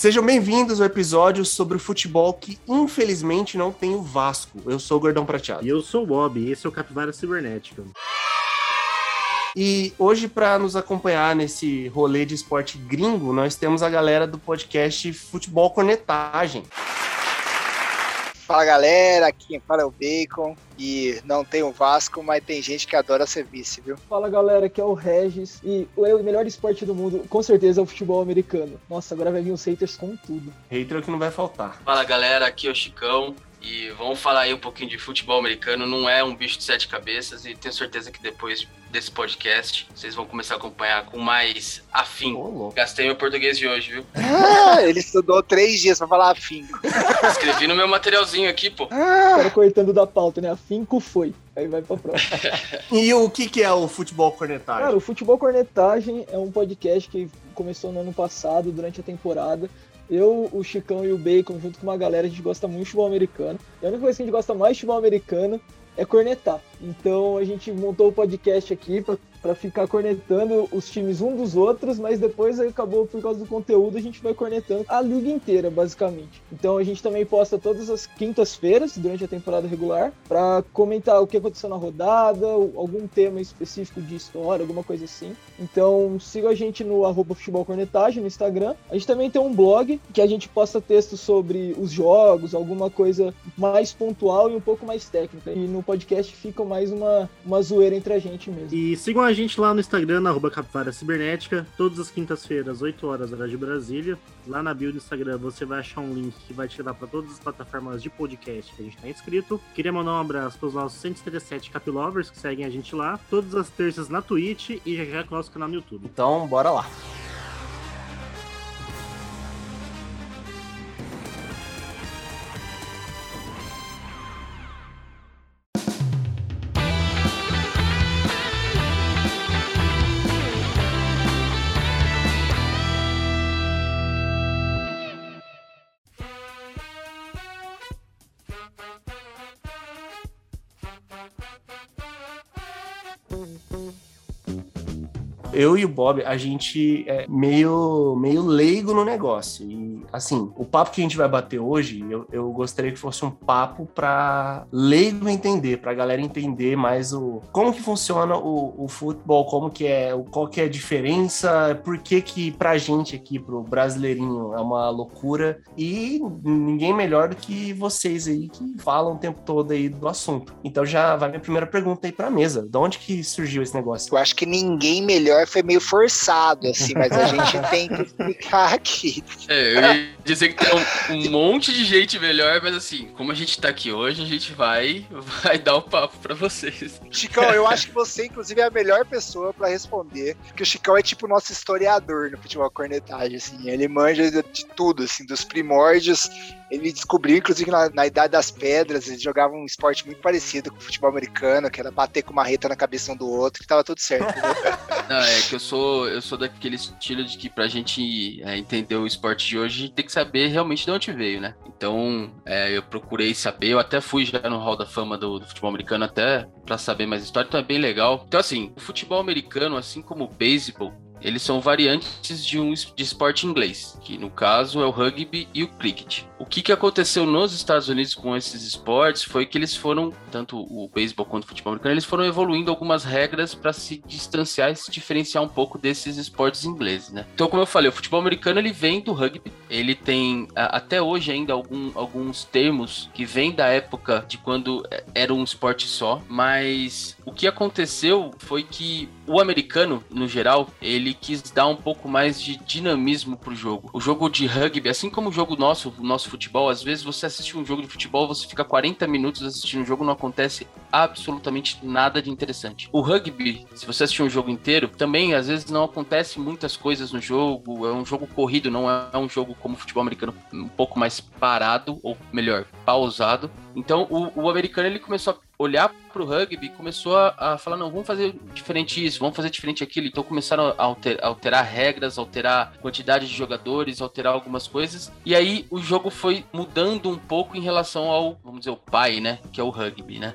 Sejam bem-vindos ao episódio sobre o futebol que infelizmente não tem o Vasco. Eu sou o Gordão Prateado. E eu sou o Bob, e esse é o Capivara Cibernética. E hoje, para nos acompanhar nesse rolê de esporte gringo, nós temos a galera do podcast Futebol Cornetagem. Fala galera, aqui fala é o Bacon e não tem o Vasco, mas tem gente que adora ser vice, viu? Fala galera, aqui é o Regis e o melhor esporte do mundo com certeza é o futebol americano. Nossa, agora vai vir os haters com tudo. Hater é o que não vai faltar. Fala galera, aqui é o Chicão e vamos falar aí um pouquinho de futebol americano. Não é um bicho de sete cabeças e tenho certeza que depois desse podcast vocês vão começar a acompanhar com mais afinco. Oh, Gastei meu português de hoje, viu? Ah, ele estudou três dias pra falar afinco. Escrevi no meu materialzinho aqui, pô. Ah. Cara cortando da pauta, né? Afinco foi. Aí vai pra próxima. e o que, que é o Futebol Cornetagem? Cara, o Futebol Cornetagem é um podcast que começou no ano passado, durante a temporada. Eu, o Chicão e o Bacon, junto com uma galera, a gente gosta muito de futebol americano. E a única coisa que a gente gosta mais de futebol americano é cornetar. Então a gente montou o podcast aqui para para ficar cornetando os times um dos outros, mas depois acabou por causa do conteúdo a gente vai cornetando a liga inteira, basicamente. Então a gente também posta todas as quintas-feiras durante a temporada regular para comentar o que aconteceu na rodada, algum tema específico de história, alguma coisa assim. Então siga a gente no arroba futebol cornetagem no Instagram. A gente também tem um blog que a gente posta textos sobre os jogos, alguma coisa mais pontual e um pouco mais técnica. E no podcast fica mais uma, uma zoeira entre a gente mesmo. E sigam a a gente lá no Instagram, na Capivara Cibernética, todas as quintas-feiras, 8 horas, hora de Brasília. Lá na bio do Instagram você vai achar um link que vai te levar para todas as plataformas de podcast que a gente está inscrito. Queria mandar um abraço para os nossos 137 Capilovers que seguem a gente lá, todas as terças na Twitch e já já com o nosso canal no YouTube. Então, bora lá. Eu e o Bob, a gente é meio, meio leigo no negócio. E, assim, o papo que a gente vai bater hoje, eu, eu gostaria que fosse um papo para leigo entender, para a galera entender mais o como que funciona o, o futebol, como que é, qual que é a diferença, por que que pra gente aqui, pro brasileirinho, é uma loucura. E ninguém melhor do que vocês aí que falam o tempo todo aí do assunto. Então já vai minha primeira pergunta aí pra mesa. De onde que surgiu esse negócio? Eu acho que ninguém melhor foi meio forçado, assim, mas a gente tem que explicar aqui. É, eu ia dizer que tem um, um, monte de gente melhor, mas assim, como a gente tá aqui hoje, a gente vai, vai dar o papo pra vocês. Chicão, eu acho que você, inclusive, é a melhor pessoa para responder, porque o Chicão é tipo o nosso historiador no futebol cornetagem, assim, ele manja de tudo, assim, dos primórdios ele descobriu, inclusive, na, na, Idade das Pedras, eles jogavam um esporte muito parecido com o futebol americano, que era bater com uma reta na cabeça um do outro, que tava tudo certo. Não, é que eu sou, eu sou daquele estilo de que pra gente é, entender o esporte de hoje, a gente tem que saber realmente de onde veio, né? Então, é, eu procurei saber, eu até fui já no Hall da Fama do, do futebol americano até para saber mais história, então é bem legal. Então, assim, o futebol americano, assim como o beisebol, eles são variantes de um de esporte inglês, que no caso é o rugby e o cricket. O que, que aconteceu nos Estados Unidos com esses esportes foi que eles foram, tanto o beisebol quanto o futebol americano, eles foram evoluindo algumas regras para se distanciar e se diferenciar um pouco desses esportes ingleses, né? Então, como eu falei, o futebol americano ele vem do rugby, ele tem até hoje ainda algum, alguns termos que vêm da época de quando é, era um esporte só, mas o que aconteceu foi que o americano, no geral, ele quis dar um pouco mais de dinamismo pro jogo. O jogo de rugby, assim como o jogo nosso, o nosso futebol, às vezes você assiste um jogo de futebol, você fica 40 minutos assistindo um jogo, não acontece absolutamente nada de interessante. O rugby, se você assistir um jogo inteiro, também às vezes não acontece muitas coisas no jogo, é um jogo corrido, não é um jogo como o futebol americano, um pouco mais parado, ou melhor, pausado. Então o, o americano ele começou a olhar pro rugby e começou a, a, falar, não, vamos fazer diferente isso, vamos fazer diferente aquilo. Então começaram a alterar, alterar regras, alterar quantidade de jogadores, alterar algumas coisas. E aí o jogo foi mudando um pouco em relação ao, vamos dizer, o pai, né? Que é o rugby, né?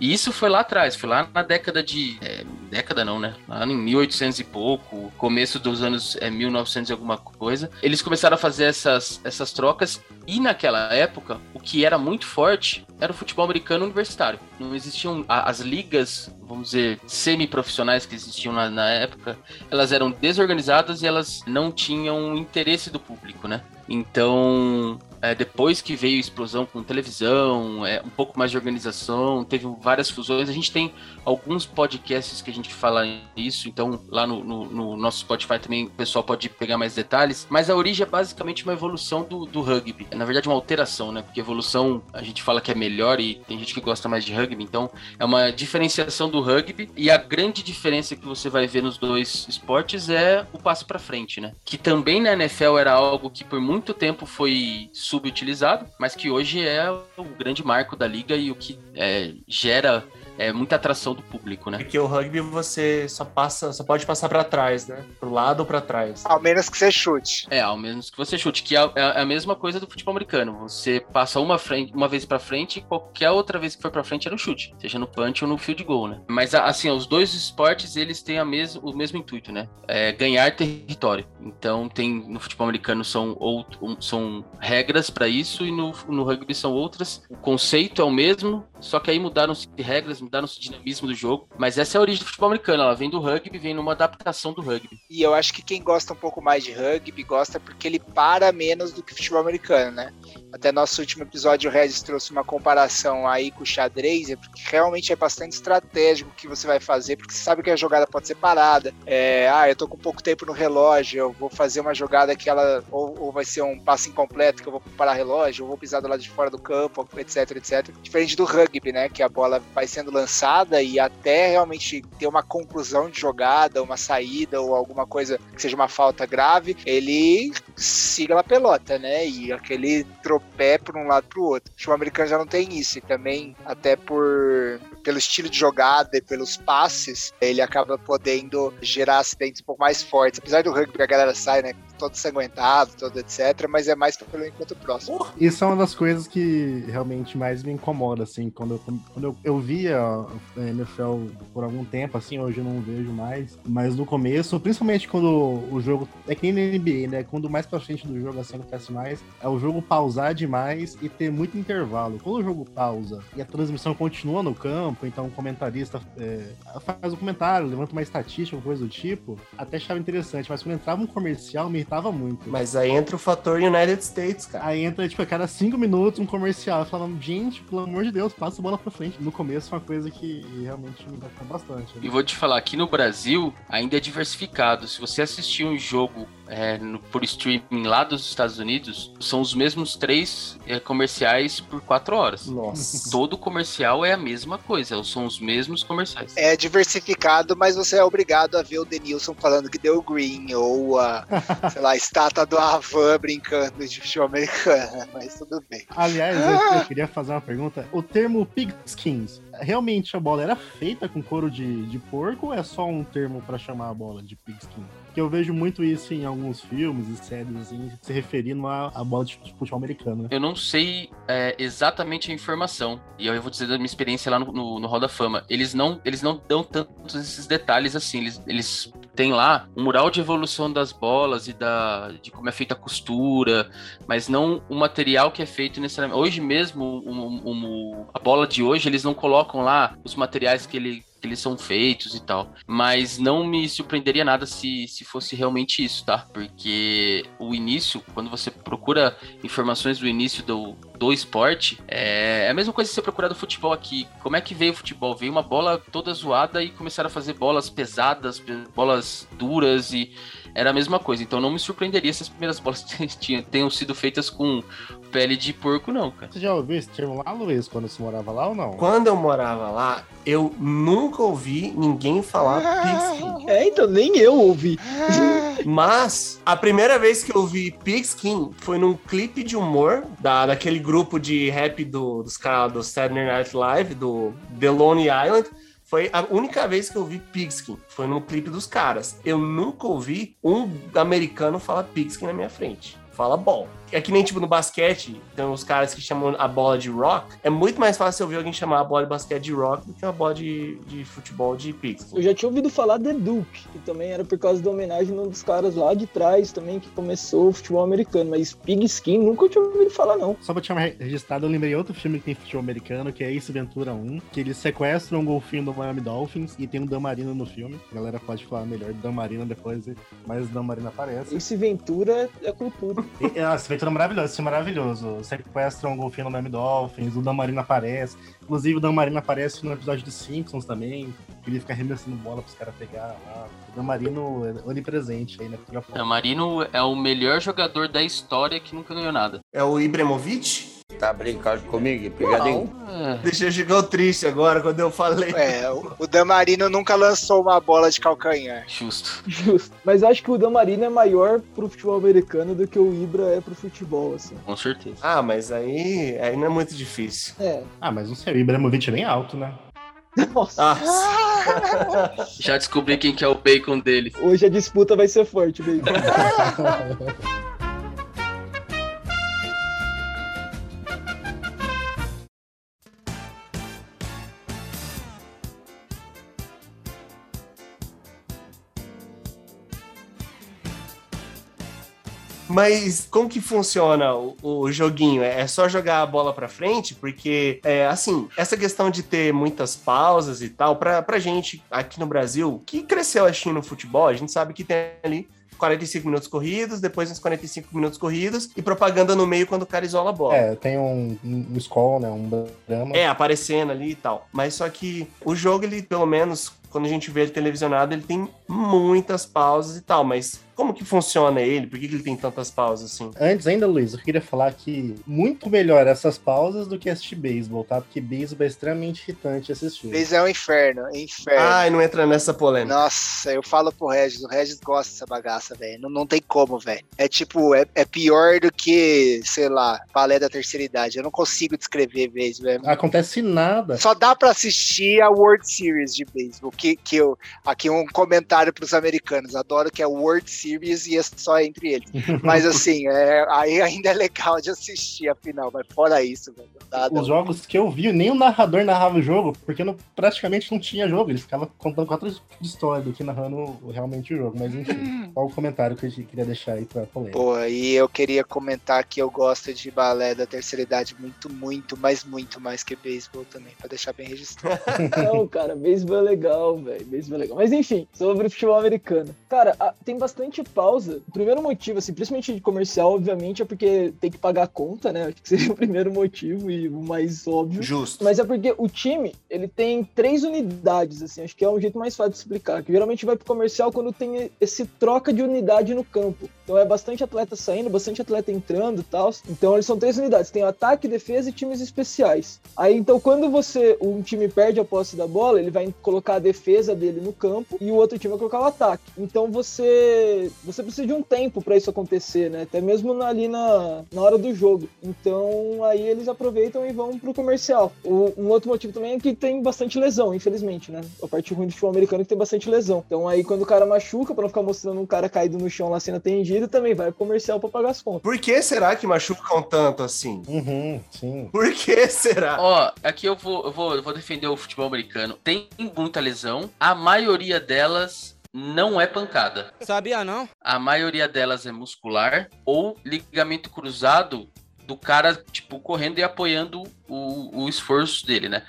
E isso foi lá atrás, foi lá na década de é, década não, né? Lá em 1800 e pouco, começo dos anos é, 1900 e alguma coisa, eles começaram a fazer essas, essas trocas e naquela época, o que era muito forte era o futebol americano universitário. Não existiam as ligas, vamos dizer, semi-profissionais que existiam na, na, época, elas eram desorganizadas e elas não tinham interesse do público, né? Então, é, depois que veio a explosão com televisão, é, um pouco mais de organização, teve várias fusões. A gente tem alguns podcasts que a gente fala isso, então lá no, no, no nosso Spotify também o pessoal pode pegar mais detalhes. Mas a origem é basicamente uma evolução do, do rugby. É, na verdade, uma alteração, né? Porque evolução a gente fala que é melhor e tem gente que gosta mais de rugby, então é uma diferenciação do rugby. E a grande diferença que você vai ver nos dois esportes é o passo para frente, né? Que também na NFL era algo que por muito tempo foi subutilizado, mas que hoje é o grande marco da liga e o que é, gera é muita atração do público, né? Porque o rugby você só passa, só pode passar para trás, né? Pro lado ou para trás. Ao menos que você chute. É, ao menos que você chute, que é, é a mesma coisa do futebol americano. Você passa uma, frente, uma vez para frente e qualquer outra vez que for para frente é no chute, seja no punch ou no field goal, né? Mas assim, os dois esportes eles têm a mes o mesmo intuito, né? É ganhar território. Então tem no futebol americano são outro, são regras para isso e no, no rugby são outras. O conceito é o mesmo, só que aí mudaram-se regras, mudaram-se o dinamismo do jogo. Mas essa é a origem do futebol americano. Ela vem do rugby, vem numa adaptação do rugby. E eu acho que quem gosta um pouco mais de rugby gosta porque ele para menos do que o futebol americano, né? Até nosso último episódio, o Regis trouxe uma comparação aí com o xadrez, é porque realmente é bastante estratégico o que você vai fazer, porque você sabe que a jogada pode ser parada. É, ah, eu tô com pouco tempo no relógio, eu vou fazer uma jogada que ela. Ou, ou vai ser um passo incompleto que eu vou parar relógio, ou vou pisar do lado de fora do campo, etc, etc. Diferente do rugby né? Que a bola vai sendo lançada e até realmente ter uma conclusão de jogada, uma saída ou alguma coisa que seja uma falta grave, ele siga a pelota, né? E aquele tropé por um lado para o outro. O futebol americano já não tem isso e também até por pelo estilo de jogada e pelos passes, ele acaba podendo gerar acidentes um pouco mais fortes. Apesar do rugby a galera sai, né? Todo sanguentado, todo etc. Mas é mais pelo encontro próximo. Isso é uma das coisas que realmente mais me incomoda, assim, quando eu, quando eu, eu via a NFL por algum tempo, assim, hoje eu não vejo mais. Mas no começo, principalmente quando o jogo. É que nem na NBA, né? Quando mais pra frente do jogo assim acontece mais, é o jogo pausar demais e ter muito intervalo. Quando o jogo pausa e a transmissão continua no campo campo, então o comentarista é, faz um comentário, levanta uma estatística, coisa do tipo, até achava interessante, mas quando entrava um comercial, me irritava muito. Mas aí entra o fator United States, cara. Aí entra, tipo, a cada cinco minutos um comercial, falava, gente, pelo amor de Deus, passa a bola pra frente. No começo foi uma coisa que realmente me impactou bastante. Né? E vou te falar, aqui no Brasil ainda é diversificado. Se você assistir um jogo é, no, por streaming lá dos Estados Unidos, são os mesmos três é, comerciais por quatro horas. Nossa. Todo comercial é a mesma coisa, são os mesmos comerciais. É diversificado, mas você é obrigado a ver o Denilson falando que deu green, ou a, sei lá, estátua do Avan brincando de futebol americano, mas tudo bem. Aliás, eu, eu queria fazer uma pergunta. O termo pigskins, realmente a bola era feita com couro de, de porco ou é só um termo para chamar a bola de pigskin? Porque eu vejo muito isso em alguns filmes e séries, assim, se referindo à, à bola de futebol americano. Né? Eu não sei é, exatamente a informação, e eu vou dizer da minha experiência lá no, no, no Hall da Fama. Eles não, eles não dão tantos esses detalhes assim, eles, eles têm lá um mural de evolução das bolas e da, de como é feita a costura, mas não o material que é feito necessariamente. Hoje mesmo, um, um, a bola de hoje, eles não colocam lá os materiais que ele que eles são feitos e tal. Mas não me surpreenderia nada se, se fosse realmente isso, tá? Porque o início, quando você procura informações do início do, do esporte, é, é a mesma coisa que você procurar do futebol aqui. Como é que veio o futebol? Veio uma bola toda zoada e começaram a fazer bolas pesadas, bolas duras e era a mesma coisa. Então não me surpreenderia se as primeiras bolas tenham sido feitas com pele de porco, não, cara. Você já ouviu esse termo lá, Luiz, quando você morava lá ou não? Quando eu morava lá, eu nunca ouvi ninguém falar pigskin. É, então nem eu ouvi. Mas a primeira vez que eu ouvi pigskin foi num clipe de humor da, daquele grupo de rap do, dos caras do Saturday Night Live, do The Lonely Island. Foi a única vez que eu vi pigskin. Foi no clipe dos caras. Eu nunca ouvi um americano falar pigskin na minha frente. Fala bom é que nem tipo no basquete, tem os caras que chamam a bola de rock. É muito mais fácil eu ver alguém chamar a bola de basquete de rock do que uma bola de, de futebol de pixel. Eu já tinha ouvido falar de Duke, que também era por causa da homenagem a um dos caras lá de trás também que começou o futebol americano. Mas Pigskin nunca tinha ouvido falar, não. Só pra te registrado, eu lembrei outro filme que tem futebol americano, que é Ace Ventura 1, que eles sequestram um golfinho do Miami Dolphins e tem um Dan Marino no filme. A galera pode falar melhor de Dan Marino depois, mas Dan Marino aparece. Esse Ventura é cultura. E, ah, esse Ventura é maravilhoso, esse é maravilhoso. Sequestram um golfinho no Miami Dolphins, o Dan Marino aparece. Inclusive, o Dan Marino aparece no episódio dos Simpsons também. Ele fica arremessando bola pros caras pegar lá. O Dan Marino é onipresente aí na cultura pop. Dan Marino é o melhor jogador da história que nunca ganhou nada. É o Ibrahimovic? Tá brincando comigo? Pegadinho? É, Deixa eu chegar triste agora quando eu falei. É, o, Damarino nunca lançou uma bola de calcanhar. justo. Justo. Mas acho que o Dan Marino é maior pro futebol americano do que o Ibra é pro futebol, assim. Com certeza. Ah, mas aí, aí não é muito difícil. É. Ah, mas não sei, o Ibrahimovic é bem alto, né? Nossa. Ah, Já descobri quem que é o bacon dele. Hoje a disputa vai ser forte, Bacon. Mas como que funciona o, o joguinho? É só jogar a bola pra frente? Porque, é, assim, essa questão de ter muitas pausas e tal, pra, pra gente aqui no Brasil, que cresceu assistindo futebol, a gente sabe que tem ali 45 minutos corridos, depois uns 45 minutos corridos e propaganda no meio quando o cara isola a bola. É, tem um, um, né? Um drama. É, aparecendo ali e tal. Mas só que o jogo, ele, pelo menos, quando a gente vê ele televisionado, ele tem muitas pausas e tal. Mas como que funciona ele? Por que, que ele tem tantas pausas assim? Antes ainda, Luiz, eu queria falar que muito melhor essas pausas do que assistir beisebol, tá? Porque beisebol é extremamente irritante assistir. Fez é um inferno, é inferno. Ai, não entra nessa polêmica. Nossa, eu falo pro Regis, o Regis gosta dessa bagaça, velho. Não, não tem como, velho. É tipo, é, é pior do que, sei lá, balé da terceira idade. Eu não consigo descrever beisebol. É Acontece nada. Só dá pra assistir a World Series de beisebol, que, que eu, aqui um comentário pros americanos, adoro que é World Series e é só entre eles. Mas assim, é, aí ainda é legal de assistir a final, mas fora isso, velho, nada. Os jogos que eu vi, nem o narrador narrava o jogo, porque não, praticamente não tinha jogo. Ele ficava contando quatro de história do que narrando realmente o jogo. Mas enfim, qual o comentário que eu queria deixar aí pra polêmica? Pô, e eu queria comentar que eu gosto de balé da terceira idade muito, muito, mas muito mais que beisebol também, pra deixar bem registrado. Não, cara, beisebol é legal, velho. Beisebol é legal. Mas enfim, sobre futebol americano. Cara, a- tem bastante pausa. O primeiro motivo, assim, principalmente de comercial, obviamente, é porque tem que pagar a conta, né? Acho que seria o primeiro motivo e o mais óbvio. Justo. Mas é porque o time, ele tem três unidades, assim, acho que é um jeito mais fácil de explicar. Que geralmente vai pro comercial quando tem esse troca de unidade no campo. Então é bastante atleta saindo, bastante atleta entrando e tal. Então eles são três unidades: tem o ataque, defesa e times especiais. Aí então, quando você, um time perde a posse da bola, ele vai colocar a defesa dele no campo e o outro time vai colocar o ataque. Então você, você precisa de um tempo para isso acontecer, né? Até mesmo na- ali na, na hora do jogo. Então aí eles aproveitam e vão pro comercial. O- um outro motivo também é que tem bastante lesão, infelizmente, né? A parte ruim do futebol americano é que tem bastante lesão. Então aí quando o cara machuca, pra não ficar mostrando um cara caído no chão lá sendo atendido, também vai pro comercial pra pagar as contas. Por que será que machucam tanto assim? Uhum, sim. Por que será? Ó, aqui eu vou, eu vou, eu vou defender o futebol americano. Tem muita lesão. A maioria delas não é pancada. Sabia não? A maioria delas é muscular ou ligamento cruzado do cara, tipo, correndo e apoiando o, o esforço dele, né?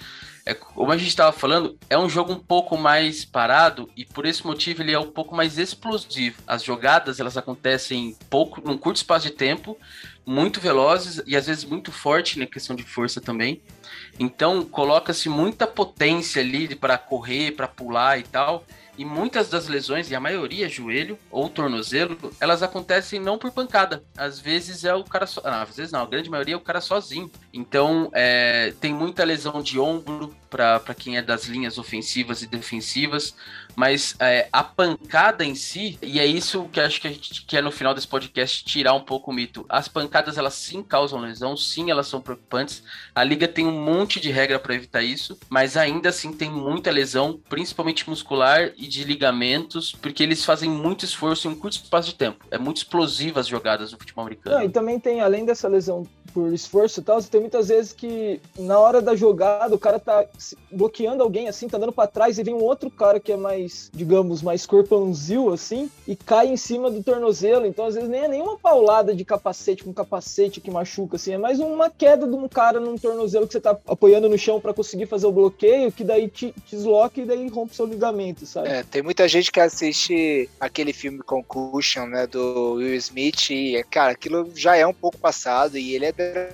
É, como a gente estava falando, é um jogo um pouco mais parado e por esse motivo ele é um pouco mais explosivo. As jogadas elas acontecem em pouco, num curto espaço de tempo, muito velozes e às vezes muito forte na questão de força também. Então coloca-se muita potência ali para correr, para pular e tal. E muitas das lesões, e a maioria joelho ou tornozelo, elas acontecem não por pancada. Às vezes é o cara só. Não, às vezes não, a grande maioria é o cara sozinho. Então é, tem muita lesão de ombro para quem é das linhas ofensivas e defensivas, mas é, a pancada em si, e é isso que acho que a gente quer no final desse podcast tirar um pouco o mito. As pancadas elas sim causam lesão, sim elas são preocupantes. A liga tem um monte de regra para evitar isso, mas ainda assim tem muita lesão, principalmente muscular e de ligamentos, porque eles fazem muito esforço em um curto espaço de tempo. É muito explosiva as jogadas do futebol americano. Não, e também tem, além dessa lesão por esforço e tal, tem muitas vezes que na hora da jogada o cara tá bloqueando alguém assim, tá dando para trás e vem um outro cara que é mais, digamos, mais corpãozil assim e cai em cima do tornozelo. Então às vezes nem é nenhuma paulada de capacete com capacete que machuca assim, é mais uma queda de um cara num tornozelo que você tá apoiando no chão para conseguir fazer o bloqueio, que daí te, te desloca e daí rompe seu ligamento, sabe? É, tem muita gente que assiste aquele filme Concussion, né, do Will Smith e, cara, aquilo já é um pouco passado e ele é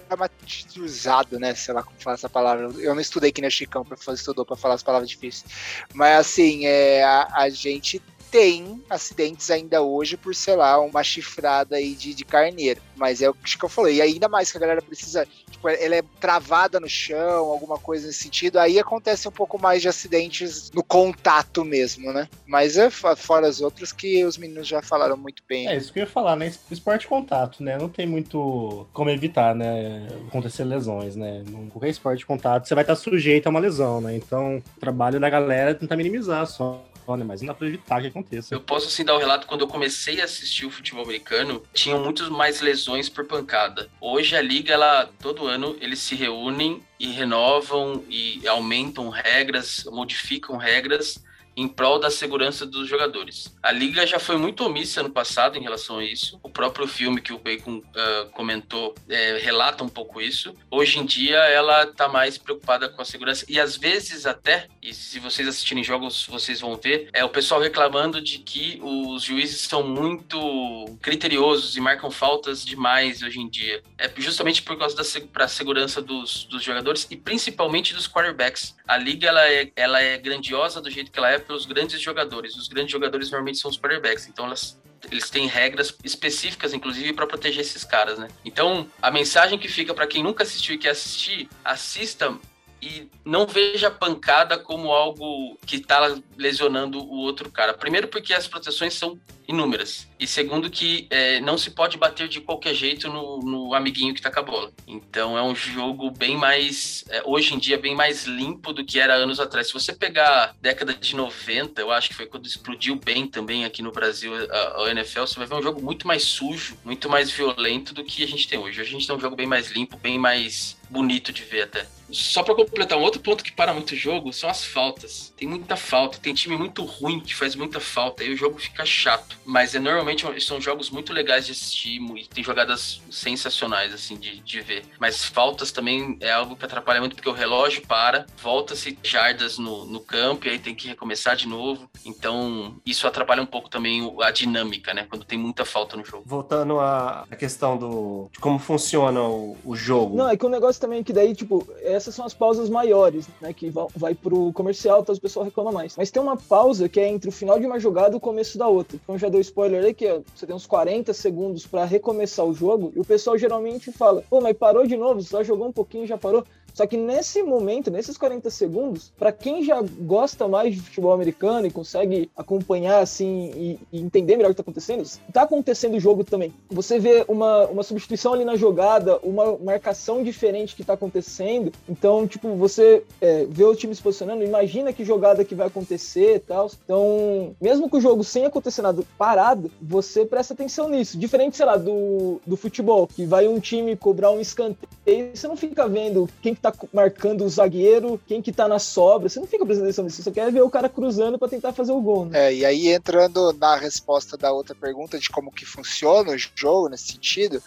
dramatizado, né? Sei lá como fala essa palavra. Eu não estudei aqui no Chicão para fazer estudou para falar as palavras difíceis. Mas assim, é, a, a gente tem acidentes ainda hoje por, sei lá, uma chifrada aí de, de carneiro. Mas é o que eu falei. E ainda mais que a galera precisa, tipo, ela é travada no chão, alguma coisa nesse sentido, aí acontece um pouco mais de acidentes no contato mesmo, né? Mas é fora as outras que os meninos já falaram muito bem. É isso que eu ia falar, né? Esporte contato, né? Não tem muito como evitar, né? Acontecer lesões, né? Qualquer esporte contato, você vai estar sujeito a uma lesão, né? Então, o trabalho da galera é tentar minimizar só né? Mas evitar que aconteça. Eu posso assim dar o um relato quando eu comecei a assistir o futebol americano, tinham muitas mais lesões por pancada. Hoje a liga, ela todo ano eles se reúnem e renovam e aumentam regras, modificam regras em prol da segurança dos jogadores. A liga já foi muito omissa no passado em relação a isso. O próprio filme que o Bacon uh, comentou é, relata um pouco isso. Hoje em dia ela está mais preocupada com a segurança e às vezes até, e se vocês assistirem jogos vocês vão ver, é o pessoal reclamando de que os juízes são muito criteriosos e marcam faltas demais hoje em dia. É justamente por causa da pra segurança dos, dos jogadores e principalmente dos quarterbacks. A liga ela é, ela é grandiosa do jeito que ela é pelos grandes jogadores. Os grandes jogadores normalmente são os quarterbacks, então elas eles têm regras específicas, inclusive, para proteger esses caras, né? Então, a mensagem que fica para quem nunca assistiu e quer assistir, assista e não veja a pancada como algo que está lesionando o outro cara. Primeiro, porque as proteções são inúmeras. E segundo, que é, não se pode bater de qualquer jeito no, no amiguinho que tá com a bola. Então é um jogo bem mais, é, hoje em dia, bem mais limpo do que era anos atrás. Se você pegar década de 90, eu acho que foi quando explodiu bem também aqui no Brasil a, a NFL, você vai ver um jogo muito mais sujo, muito mais violento do que a gente tem hoje. Hoje a gente tem um jogo bem mais limpo, bem mais bonito de ver até. Só para completar, um outro ponto que para muito jogo são as faltas. Tem muita falta, tem time muito ruim que faz muita falta, aí o jogo fica chato. Mas é normalmente são jogos muito legais de assistir e tem jogadas sensacionais, assim, de, de ver. Mas faltas também é algo que atrapalha muito, porque o relógio para, volta-se jardas no, no campo e aí tem que recomeçar de novo. Então, isso atrapalha um pouco também a dinâmica, né? Quando tem muita falta no jogo. Voltando à questão do, de como funciona o, o jogo. Não, é que o negócio também é que daí, tipo, essas são as pausas maiores, né? Que vai, pro comercial, então o pessoal reclama mais. Mas tem uma pausa que é entre o final de uma jogada e o começo da outra. Então já deu spoiler aí que você tem uns 40 segundos para recomeçar o jogo e o pessoal geralmente fala: pô, mas parou de novo, você só jogou um pouquinho já parou. Só que nesse momento, nesses 40 segundos, para quem já gosta mais de futebol americano e consegue acompanhar assim e, e entender melhor o que está acontecendo, está acontecendo o jogo também. Você vê uma, uma substituição ali na jogada, uma marcação diferente que está acontecendo. Então, tipo, você é, vê o time se posicionando, imagina que jogada que vai acontecer e tal. Então, mesmo que o jogo sem acontecer nada parado, você presta atenção nisso. Diferente, sei lá, do, do futebol, que vai um time cobrar um escanteio, você não fica vendo quem tá marcando o zagueiro, quem que tá na sobra. Você não fica prestando atenção nisso, você quer ver o cara cruzando para tentar fazer o gol, né? É, e aí entrando na resposta da outra pergunta de como que funciona o jogo nesse sentido,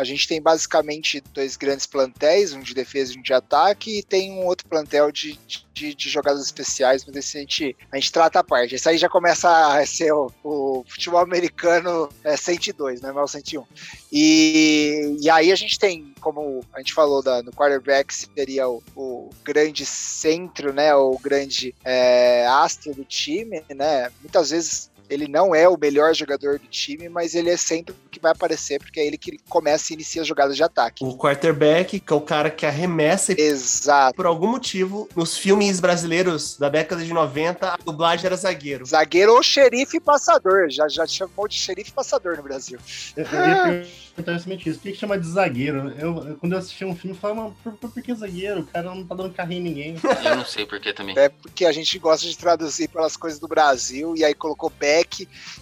a gente tem basicamente dois grandes plantéis, um de defesa e um de ataque, e tem um outro plantel de, de, de jogadas especiais, mas esse a gente, a gente trata a parte. Esse aí já começa a ser o, o futebol americano é, 102, não é mais 101. E, e aí a gente tem, como a gente falou da, no quarterback, seria o, o grande centro, né, o grande é, astro do time, né, muitas vezes Ele não é o melhor jogador do time, mas ele é sempre o que vai aparecer, porque é ele que começa e inicia as jogadas de ataque. O quarterback, que é o cara que arremessa. Exato. Por algum motivo, nos filmes brasileiros da década de 90, a dublagem era zagueiro. Zagueiro ou xerife passador. Já, já chamou de xerife passador no Brasil. Eu, eu ia perguntar justamente isso. Por que, que chama de zagueiro? Eu, eu- quando eu assisti um filme, eu falava, "Mas por, por, por que zagueiro? O cara não tá dando carrinho em ninguém. Eu não sei por que também. É porque a gente gosta de traduzir pelas coisas do Brasil, e aí colocou back,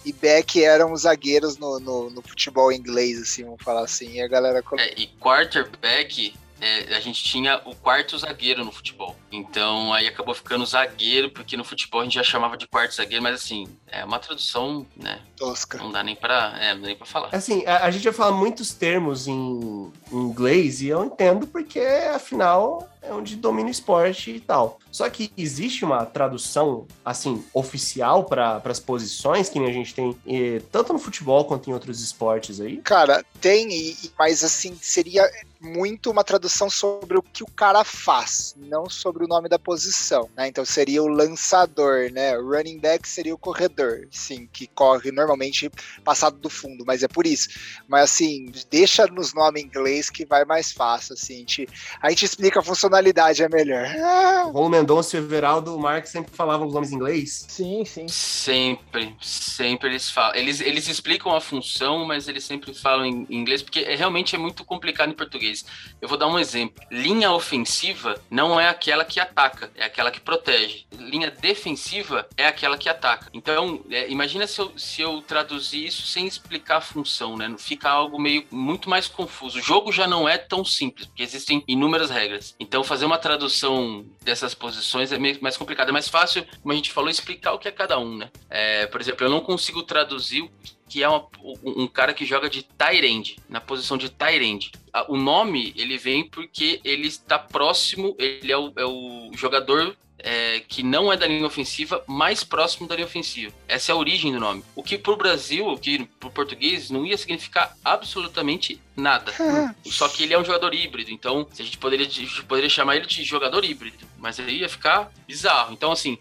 e back eram os zagueiros no, no, no futebol inglês, assim, vamos falar assim. E a galera. É, e quarterback, é, a gente tinha o quarto zagueiro no futebol. Então aí acabou ficando zagueiro, porque no futebol a gente já chamava de quarto zagueiro, mas assim, é uma tradução, né? tosca. Não dá nem pra, é, não dá nem pra falar. Assim, a, a gente vai falar muitos termos em, em inglês e eu entendo porque, afinal, é onde domina o esporte e tal. Só que existe uma tradução, assim, oficial para as posições, que a gente tem eh, tanto no futebol quanto em outros esportes aí. Cara, tem, e- e- mas assim, seria muito uma tradução sobre o que o cara faz, não sobre o nome da posição, né? Então seria o lançador, né? O running back seria o corredor, sim, que corre normalmente passado do fundo, mas é por isso. Mas assim, deixa nos nomes em inglês que vai mais fácil, assim, a gente, a gente explica a funcionalidade, é melhor. Ah, Romulo Mendonça e o Everaldo Marques sempre falavam os nomes em inglês. Sim, sim. Sempre, sempre eles falam. Eles, eles explicam a função, mas eles sempre falam em inglês, porque é, realmente é muito complicado em português. Eu vou dar um exemplo. Linha ofensiva não é aquela que ataca, é aquela que protege. Linha defensiva é aquela que ataca. Então, é, imagina se eu, se eu traduzir isso sem explicar a função, né? Fica algo meio muito mais confuso. O jogo já não é tão simples, porque existem inúmeras regras. Então, fazer uma tradução dessas posições é meio mais complicado. É mais fácil, como a gente falou, explicar o que é cada um, né? É, por exemplo, eu não consigo traduzir o que é uma- um cara que joga de end, na posição de. Ah, O nome, ele vem porque ele está próximo, ele é o, é o jogador é, que não é da linha ofensiva, mais próximo da linha ofensiva. Essa é a origem do nome. O que pro Brasil, o que pro português, não ia significar absolutamente nada. Só que ele é um jogador híbrido, então se a gente poderia, a gente poderia chamar ele de jogador híbrido, mas aí ia ficar bizarro. Então, assim,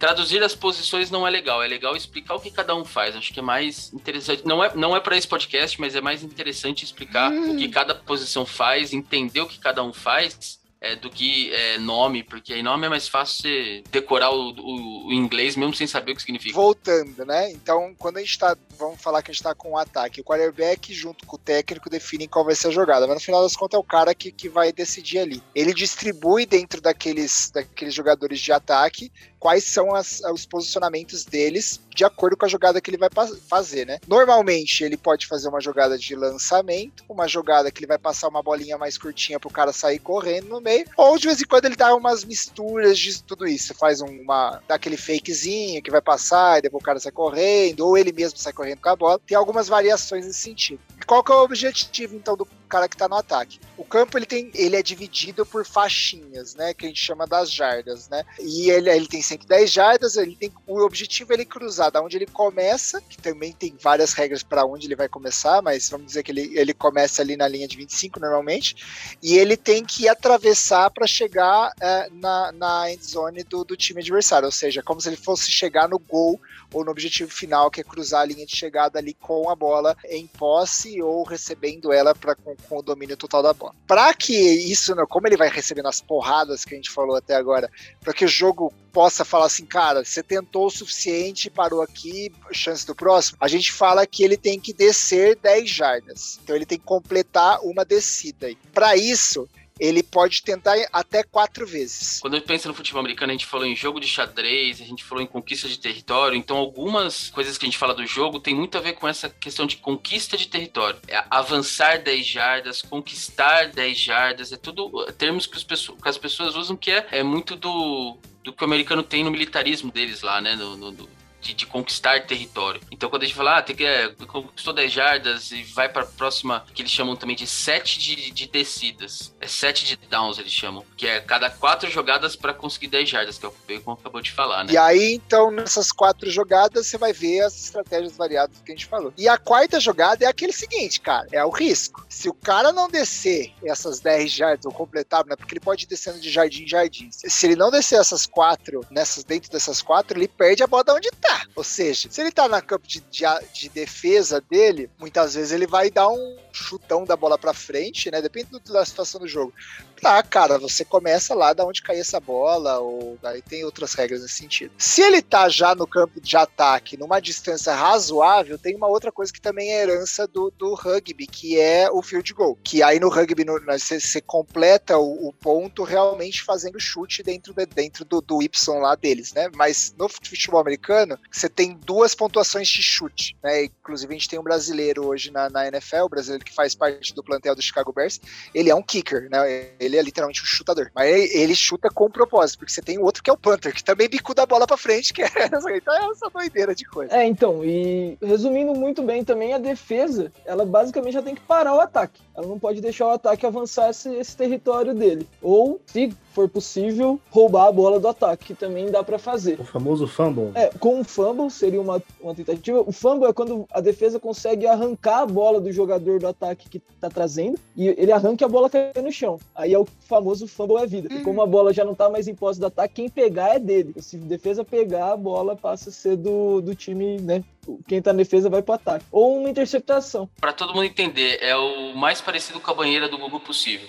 traduzir as posições não é legal, é legal explicar o que cada um faz. Acho que é mais interessante. Não é, não é para esse podcast, mas é mais interessante explicar o que cada posição faz, entender o que cada um faz. é, do que é, nome, porque aí nome é mais fácil você decorar o, o- o inglês mesmo sem saber o que significa. Voltando, né? Então, quando a gente tá. Vamos falar que a gente tá com um ataque. O quarterback, junto com o técnico, definem qual vai ser a jogada. Mas no final das contas é o cara que, que vai decidir ali. Ele distribui dentro daqueles, daqueles jogadores de ataque quais são as- os posicionamentos deles de acordo com a jogada que ele vai fazer, né? Normalmente ele pode fazer uma jogada de lançamento, uma jogada que ele vai passar uma bolinha mais curtinha pro cara sair correndo no meio, ou de vez em quando ele dá umas misturas de tudo isso, faz um- uma dá aquele fakezinho que vai passar e depois o cara sai correndo, ou ele mesmo sai correndo com a bola. Tem algumas variações nesse sentido. E qual que é o objetivo então do cara que tá no ataque? O campo ele tem ele é dividido por faixinhas, né, que a gente chama das jardas, né? E ele, ele tem 110 jardas, ele tem o objetivo é ele cruzar da onde ele começa, que também tem várias regras para onde ele vai começar, mas vamos dizer que ele, ele começa ali na linha de 25 normalmente, e ele tem que atravessar para chegar é, na, na endzone do, do time adversário, ou seja, como se ele fosse chegar no gol ou no objetivo final, que é cruzar a linha de chegada ali com a bola em posse ou recebendo ela pra, com o domínio total da bola. Para que isso, né, como ele vai recebendo as porradas que a gente falou até agora, para que o jogo possa falar assim, cara, você tentou o suficiente, parou aqui, chance do próximo, a gente fala que ele tem que descer 10 jardas. Então ele tem que completar uma descida. Para isso, ele pode tentar até quatro vezes. Quando eu penso no futebol americano, a gente falou em jogo de xadrez, a gente falou em conquista de território, então algumas coisas que a gente fala do jogo tem muito a ver com essa questão de conquista de território. É avançar 10 jardas, conquistar 10 jardas, é tudo termos que, as pessoas, que as pessoas usam que é, é muito do, do que o americano tem no militarismo deles lá, né? No- no- de, de conquistar território. Então, quando a gente fala, ah, tem que, é, conquistou 10 jardas e vai para a próxima, que eles chamam também de 7 de, de descidas. É 7 de downs, eles chamam. Que é cada 4 jogadas para conseguir 10 jardas, que é o que o acabou de falar, né? E aí, então, nessas quatro jogadas, você vai ver as estratégias variadas que a gente falou. E a quarta jogada é aquele seguinte, cara, é o risco. Se o cara não descer essas 10 jardas ou completar, né, porque ele pode ir descendo de jardim em jardim. Se ele não descer essas quatro, nessas, dentro dessas quatro, ele perde a bola de onde tá. Ou seja, se ele tá na campo de, de, de defesa dele, muitas vezes ele vai dar um chutão da bola para frente, né? Depende da situação do jogo. Tá, cara, você começa lá da onde cair essa bola, ou aí tem outras regras nesse sentido. Se ele tá já no campo de ataque, numa distância razoável, tem uma outra coisa que também é herança do, do rugby, que é o field goal. Que aí no rugby no, você, você completa o, o, ponto realmente fazendo chute dentro, de, dentro do, do Y lá deles, né? Mas no futebol americano, você tem duas pontuações de chute, né? Inclusive a gente tem um brasileiro hoje na, na NFL, o brasileiro que faz parte do plantel do Chicago Bears, ele é um kicker, né? Ele é literalmente um chutador. Mas ele, ele chuta com propósito, porque você tem outro que é o punter, que também bicuda a bola pra frente, que é essa, então é essa doideira de coisa. É, então, e resumindo muito bem também, a defesa, ela basicamente já tem que parar o ataque. Ela não pode deixar o ataque avançar esse, esse território dele. Ou, se for possível, roubar a bola do ataque, que também dá para fazer. O famoso fumble. É, com o fumble seria uma, uma tentativa. O fumble é quando a defesa consegue arrancar a bola do jogador do ataque que tá trazendo e ele arranca e a bola cai no chão. Aí é o famoso fumble é vida. E como a bola já não tá mais em posse do ataque, quem pegar é dele. Se a defesa pegar, a bola passa a ser do, do time, né? Quem tá na defesa vai pro ataque. Ou uma interceptação. Para todo mundo entender, é o mais parecido com a banheira do Google possível.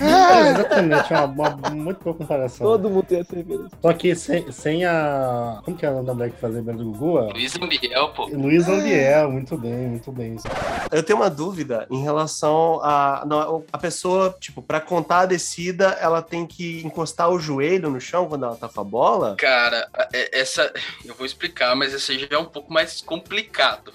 É, exatamente, é uma, uma, muito boa comparação. Todo mundo tem essa referência. Só que sem, sem a. Como que é o nome da mulher que fazia bem do Gugu? Luiz Ambiel, pô. Luiz Ambiel, muito bem, muito bem. Eu tenho uma dúvida em relação a. Não, a pessoa, tipo, pra contar a descida, ela tem que encostar o joelho no chão quando ela tá com a bola? Cara, essa. Eu vou explicar, mas esse já é um pouco mais complicado.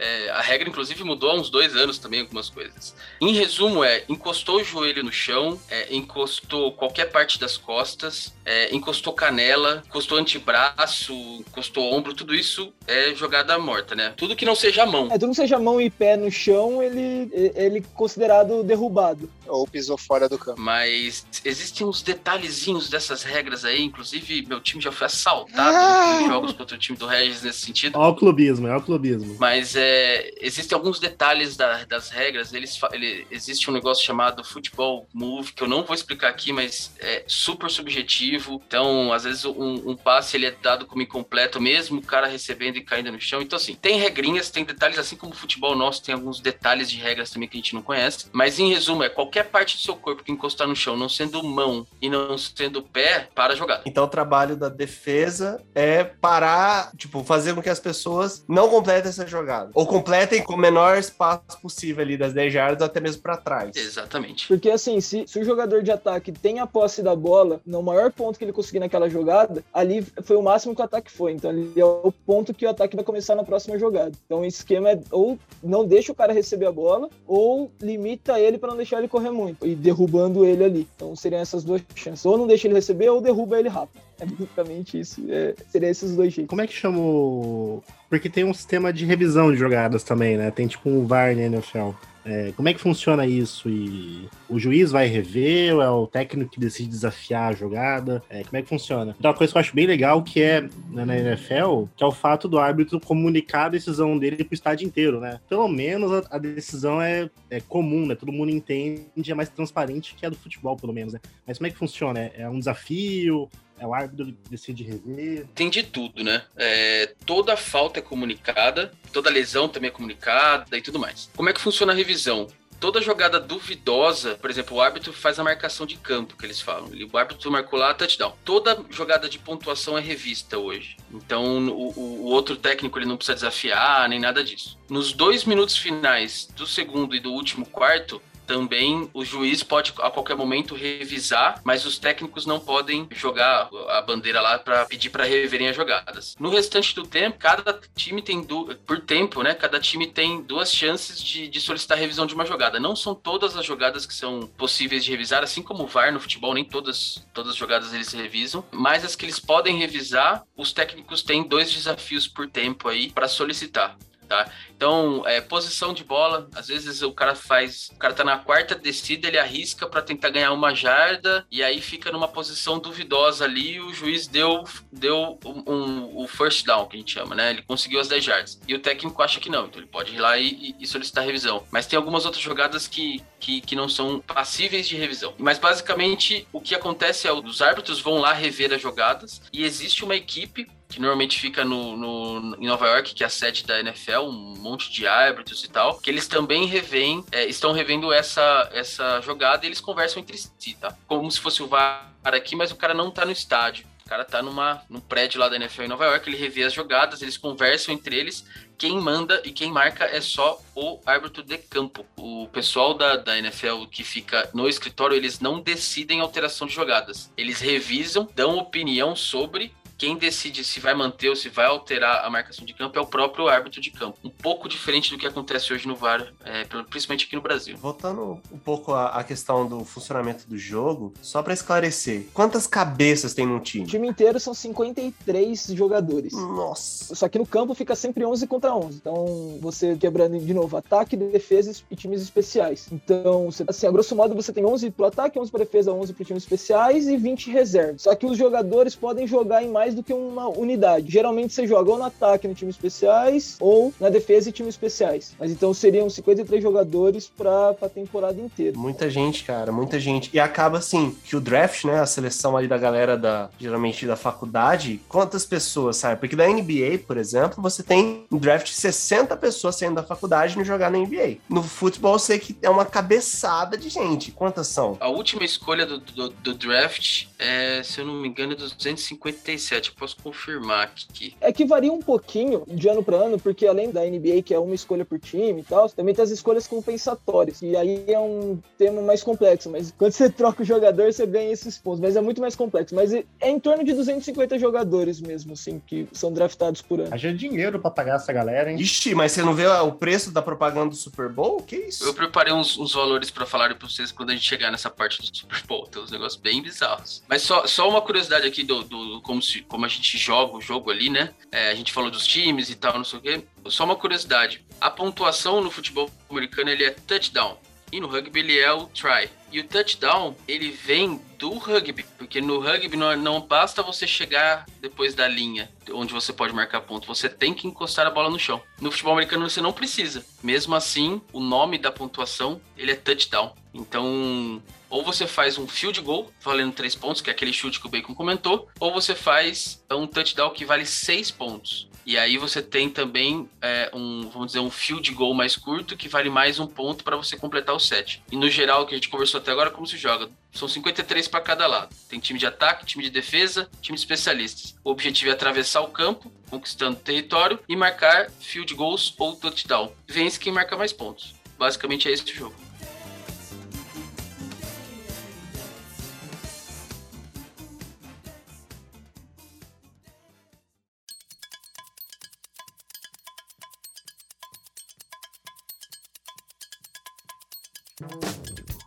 É, a regra, inclusive, mudou há uns dois anos também, algumas coisas. Em resumo, é encostou o joelho no chão, é, encostou qualquer parte das costas, é, encostou canela, encostou antebraço, encostou ombro, tudo isso é jogada morta, né? Tudo que não seja mão. É, tudo que seja mão e pé no chão, ele, ele é considerado derrubado. Ou pisou fora do campo. Mas existem uns detalhezinhos dessas regras aí, inclusive meu time já foi assaltado ah! em jogos contra o time do Regis nesse sentido. Olha o clubismo, é o clubismo. Mas é, é, existem alguns detalhes da, das regras. Eles, ele, existe um negócio chamado futebol move, que eu não vou explicar aqui, mas é super subjetivo. Então, às vezes, um, um, passe ele é dado como incompleto, mesmo o cara recebendo e caindo no chão. Então, assim, tem regrinhas, tem detalhes, assim como o futebol nosso tem alguns detalhes de regras também que a gente não conhece. Mas, em resumo, é qualquer parte do seu corpo que encostar no chão, não sendo mão e não sendo pé, para jogar. Então, o trabalho da defesa é parar, tipo, fazer com que as pessoas não completem essa jogada ou completem com o menor espaço possível ali das 10 jardas, até mesmo para trás. Exatamente. Porque assim, se, se, o jogador de ataque tem a posse da bola, no maior ponto que ele conseguir naquela jogada, ali foi o máximo que o ataque foi. Então ali é o ponto que o ataque vai começar na próxima jogada. Então o esquema é ou não deixa o cara receber a bola, ou limita ele para não deixar ele correr muito, e derrubando ele ali. Então seriam essas duas chances. Ou não deixa ele receber, ou derruba ele rápido. É basicamente isso. É, seria esses dois jeitos. Como é que chama o. Porque tem um sistema de revisão de jogadas também, né? Tem tipo um VAR na NFL. É, como é que funciona isso? E o juiz vai rever ou é o técnico que decide desafiar a jogada? É, como é que funciona? Então, uma coisa que eu acho bem legal que é né, na NFL, que é o fato do árbitro comunicar a decisão dele pro estádio inteiro, né? Pelo menos a, a decisão é, é, comum, né? Todo mundo entende, é mais transparente que a do futebol, pelo menos, né? Mas como é que funciona? É, é um desafio? É o árbitro decide rever? Tem de tudo, né? É, toda falta é comunicada, toda lesão também é comunicada e tudo mais. Como é que funciona a revisão? toda jogada duvidosa, por exemplo, o árbitro faz a marcação de campo, que eles falam. O árbitro marcou lá touchdown. Toda jogada de pontuação é revista hoje. Então o, o, outro técnico ele não precisa desafiar nem nada disso. Nos dois minutos finais do segundo e do último quarto, também o juiz pode a qualquer momento revisar, mas os técnicos não podem jogar a bandeira lá para pedir para reverem as jogadas. No restante do tempo, cada time tem du... por tempo, né? Cada time tem duas chances de, de solicitar revisão de uma jogada. Não são todas as jogadas que são possíveis de revisar, assim como o VAR no futebol, nem todas todas as jogadas eles revisam, mas as que eles podem revisar, os técnicos têm dois desafios por tempo aí para solicitar. tá? Então, é, posição de bola, às vezes o cara faz, o cara tá na quarta descida, ele arrisca para tentar ganhar uma jarda e aí fica numa posição duvidosa ali, o juiz deu deu um, um, o first down, que a gente chama, né? Ele conseguiu as 10 jardas. E o técnico acha que não, então ele pode ir lá e, e solicitar revisão. Mas tem algumas outras jogadas que, que, que não são passíveis de revisão. Mas basicamente o que acontece é os árbitros vão lá rever as jogadas e existe uma equipe que normalmente fica no, no, em Nova York, que é a sede da NFL, um monte de árbitros e tal, que eles também revêem, é, estão revendo essa, essa jogada e eles conversam entre si, tá? Como se fosse o VAR aqui, mas o cara não tá no estádio. O cara tá numa, num prédio lá da NFL em Nova York, ele revê as jogadas, eles conversam entre eles. Quem manda e quem marca é só o árbitro de campo. O pessoal da, da NFL que fica no escritório, eles não decidem alteração de jogadas. Eles revisam, dão opinião sobre quem decide se vai manter ou se vai alterar a marcação de campo é o próprio árbitro de campo. Um pouco diferente do que acontece hoje no VAR, é, principalmente aqui no Brasil. Voltando um pouco à questão do funcionamento do jogo, só para esclarecer, quantas cabeças tem no time? O time inteiro são 53 jogadores. Nossa. Só que no campo fica sempre 11 contra 11. Então, você quebrando de novo ataque, defesa e times especiais. Então, você, assim, a grosso modo, você tem 11 pro ataque, 11 para defesa, 11 pro times especiais e 20 reservas. Só que os jogadores podem jogar em mais mais do que uma unidade. Geralmente você joga ou no ataque no time especiais ou na defesa e time especiais. Mas então seriam 53 jogadores para a temporada inteira. Muita gente, cara, muita gente. E acaba assim, que o draft, né, a seleção ali da galera da geralmente da faculdade, quantas pessoas, sabe? Porque da NBA, por exemplo, você tem um draft de 60 pessoas saindo da faculdade e jogar na NBA. No futebol, eu sei que é uma cabeçada de gente. Quantas são? A última escolha do, do, do draft é, se eu não me engano, é 257 17, posso confirmar aqui. É que varia um pouquinho de ano para ano, porque além da NBA, que é uma escolha por time e tal, também tem as escolhas compensatórias. E aí é um tema mais complexo, mas quando você troca o jogador, você ganha esses pontos. Mas é muito mais complexo. Mas é em torno de 250 jogadores mesmo, assim, que são draftados por ano. Haja dinheiro para pagar essa galera, hein? Ixi, mas você não vê o preço da propaganda do Super Bowl? Que isso? Eu preparei uns, uns valores para falar para vocês quando a gente chegar nessa parte do Super Bowl. Tem uns negócios bem bizarros. Mas só, só uma curiosidade aqui do, do como se como a gente joga o jogo ali, né? É, a gente falou dos times e tal, não sei o quê. Só uma curiosidade: a pontuação no futebol americano ele é touchdown. E no rugby ele é o try. E o touchdown, ele vem do rugby, porque no rugby não, não, basta você chegar depois da linha onde você pode marcar ponto, você tem que encostar a bola no chão. No futebol americano você não precisa. Mesmo assim, o nome da pontuação, ele é touchdown. Então, ou você faz um field goal valendo três pontos, que é aquele chute que o Bacon comentou, ou você faz um touchdown que vale seis pontos. E aí você tem também é, um, vamos dizer, um field goal mais curto que vale mais um ponto para você completar o set. E no geral, o que a gente conversou até agora, como se joga? São 53 para cada lado. Tem time de ataque, time de defesa, time de especialistas. O objetivo é atravessar o campo, conquistando território e marcar field goals ou touchdown. Vence quem marca mais pontos. Basicamente é esse o jogo.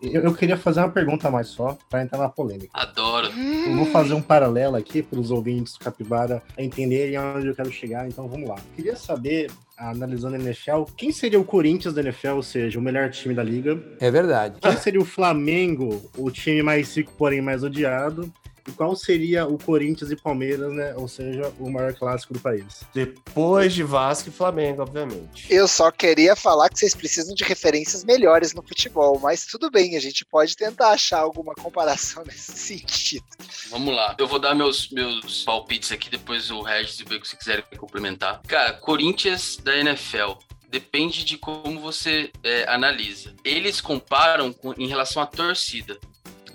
Eu, eu, queria fazer uma pergunta mais só, para entrar na polêmica. Adoro. Eu vou fazer um paralelo aqui para os ouvintes do Capivara entenderem onde eu quero chegar, então vamos lá. Eu queria saber, analisando a NFL, quem seria o Corinthians da NFL, ou seja, o melhor time da liga? É verdade. Quem seria o Flamengo, o time mais rico, porém mais odiado? E qual seria o Corinthians e Palmeiras, né? Ou seja, o maior clássico do país? Depois de Vasco e Flamengo, obviamente. Eu só queria falar que vocês precisam de referências melhores no futebol, mas tudo bem, a gente pode tentar achar alguma comparação nesse sentido. Vamos lá, eu vou dar meus, meus palpites aqui, depois o Regis e o Beco, se quiserem complementar. Cara, Corinthians da NFL depende de como você é, analisa. Eles comparam com, em relação à torcida.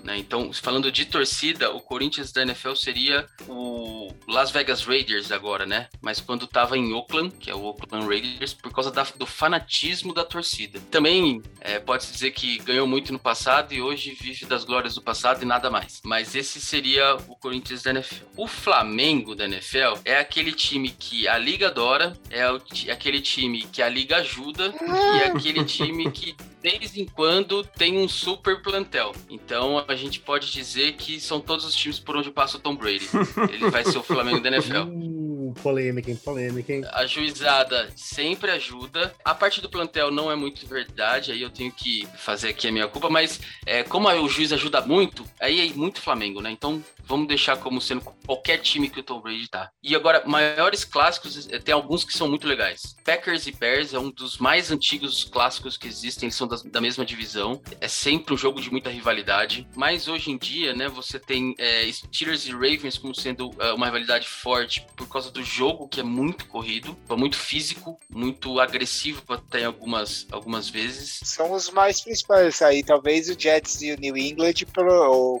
Né? Então, falando de torcida, o Corinthians da NFL seria o Las Vegas Raiders agora, né? Mas quando estava em Oakland, que é o Oakland Raiders, por causa da, do fanatismo da torcida. Também é, pode-se dizer que ganhou muito no passado e hoje vive das glórias do passado e nada mais. Mas esse seria o Corinthians da NFL. O Flamengo da NFL é aquele time que a liga adora, é, o, é aquele time que a liga ajuda e é aquele time que de vez em quando tem um super plantel. Então a gente pode dizer que são todos os times por onde passa o Tom Brady. Ele vai ser o Flamengo da NFL. Uh, polêmica, hein? Polêmica, hein? A juizada sempre ajuda. A parte do plantel não é muito verdade, aí eu tenho que fazer aqui a minha culpa, mas é, como o juiz ajuda muito, aí é muito Flamengo, né? Então vamos deixar como sendo qualquer time que o Tom Brady tá. E agora, maiores clássicos, eh, tem alguns que são muito legais. Packers e Bears é um dos mais antigos clássicos que existem, eles são das, da mesma divisão. É sempre um jogo de muita rivalidade. Mas hoje em dia, né, você tem é, Steelers e Ravens como sendo é, uma rivalidade forte por causa do jogo, que é muito corrido, muito físico, muito agressivo até algumas, algumas vezes. São os mais principais aí, talvez o Jets e o New England, por,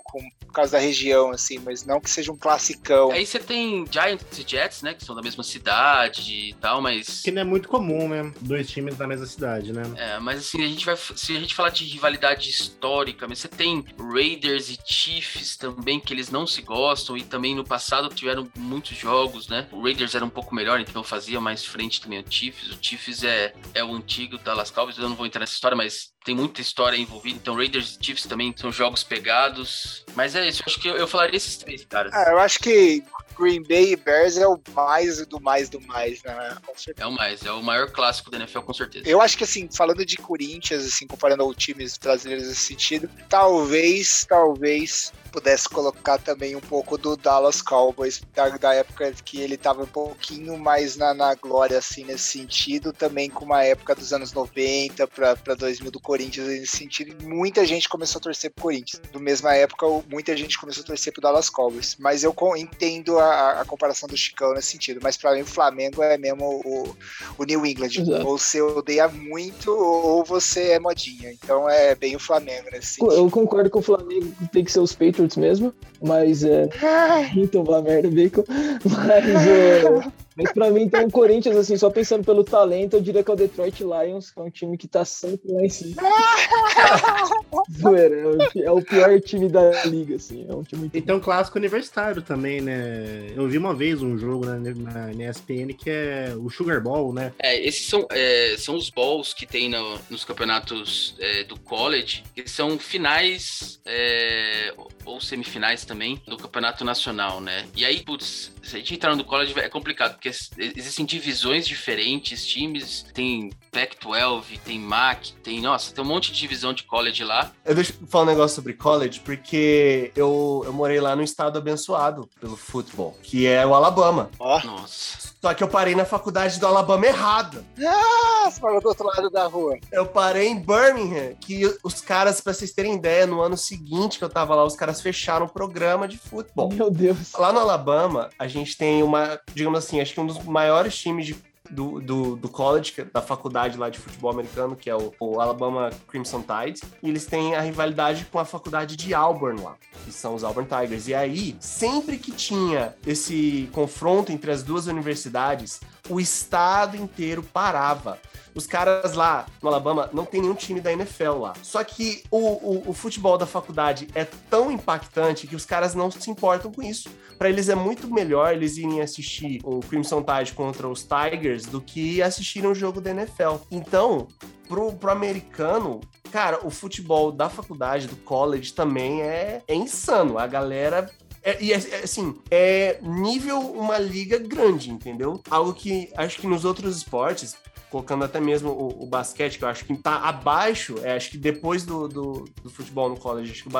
com, por causa da região, assim, mas não que seja um classicão. Aí você tem Giants e Jets, né? Que são da mesma cidade e tal, mas. Que não é muito comum, né? Dois times da mesma cidade, né? É, mas assim, a gente vai. Se a gente falar de rivalidade histórica, você tem Raiders e Chiefs também, que eles não se gostam, e também no passado tiveram muitos jogos, né? O Raiders era um pouco melhor, então fazia mais frente também o Chiefs. O Chiefs é, é o antigo Dallas Cowboys, eu não vou entrar nessa história, mas tem muita história envolvida. Então, Raiders e Chiefs também são jogos pegados. Mas é isso, eu acho que eu, eu falaria esses três caras. Ah, eu acho que Green Bay e Bears é o mais do mais do mais, né? É o mais, é o maior clássico da NFL, com certeza. Eu acho que, assim, falando de Corinthians, assim, comparando aos times brasileiros nesse sentido, talvez, talvez pudesse colocar também um pouco do Dallas Cowboys, da, da época que ele estava um pouquinho mais na, na, glória, assim, nesse sentido, também com uma época dos anos 90 para 2000 do Corinthians nesse sentido, muita gente começou a torcer pro Corinthians. Do mesma época, muita gente começou a torcer pro Dallas Cowboys, mas eu entendo a, a comparação do Chicão nesse sentido, mas para mim o Flamengo é mesmo o, o New England, Exato. ou você odeia muito ou você é modinha, então é bem o Flamengo nesse sentido. Eu concordo com o Flamengo, tem que ser os Patriots mesmo, mas é. Então vai merda, Bacon. Mas é. Mas pra mim, então, o Corinthians, assim, só pensando pelo talento, eu diria que é o Detroit Lions, que é um time que tá sempre lá em cima. Zoeira, é o pior time da liga, assim. É um time muito... Então, clássico universitário também, né? Eu vi uma vez um jogo na, na, na ESPN que é o Sugar Bowl, né? É, esses são, é, são os balls que tem no, nos campeonatos é, do college, que são finais é, ou semifinais também do campeonato nacional, né? E aí, putz, se a gente entrar no college é complicado, porque existem divisões diferentes, times, tem Pac-12, tem MAC, tem, nossa, tem um monte de divisão de college lá. Eu deixo eu falar um negócio sobre college, porque eu, eu morei lá no estado abençoado pelo futebol, que é o Alabama. Oh. Nossa. Só que eu parei na faculdade do Alabama errada. Ah, você parou do outro lado da rua. Eu parei em Birmingham, que os caras, pra vocês terem ideia, no ano seguinte que eu tava lá, os caras fecharam o programa de futebol. Meu Deus. Lá no Alabama, a gente tem uma, digamos assim, acho que um dos maiores times de do, do, do, college, é da faculdade lá de futebol americano, que é o, o, Alabama Crimson Tide, e eles têm a rivalidade com a faculdade de Auburn lá, que são os Auburn Tigers. E aí, sempre que tinha esse confronto entre as duas universidades, o estado inteiro parava os caras lá no Alabama não tem nenhum time da NFL lá. Só que o, o, o futebol da faculdade é tão impactante que os caras não se importam com isso. Para eles é muito melhor eles irem assistir o Crimson Tide contra os Tigers do que assistir um jogo da NFL. Então, pro, pro americano, cara, o futebol da faculdade, do college também é, é insano. A galera é, e é, é, assim, é nível uma liga grande, entendeu? Algo que acho que nos outros esportes, colocando até mesmo o, o, basquete, que eu acho que tá abaixo, é, acho que depois do, do, do, futebol no college, acho que o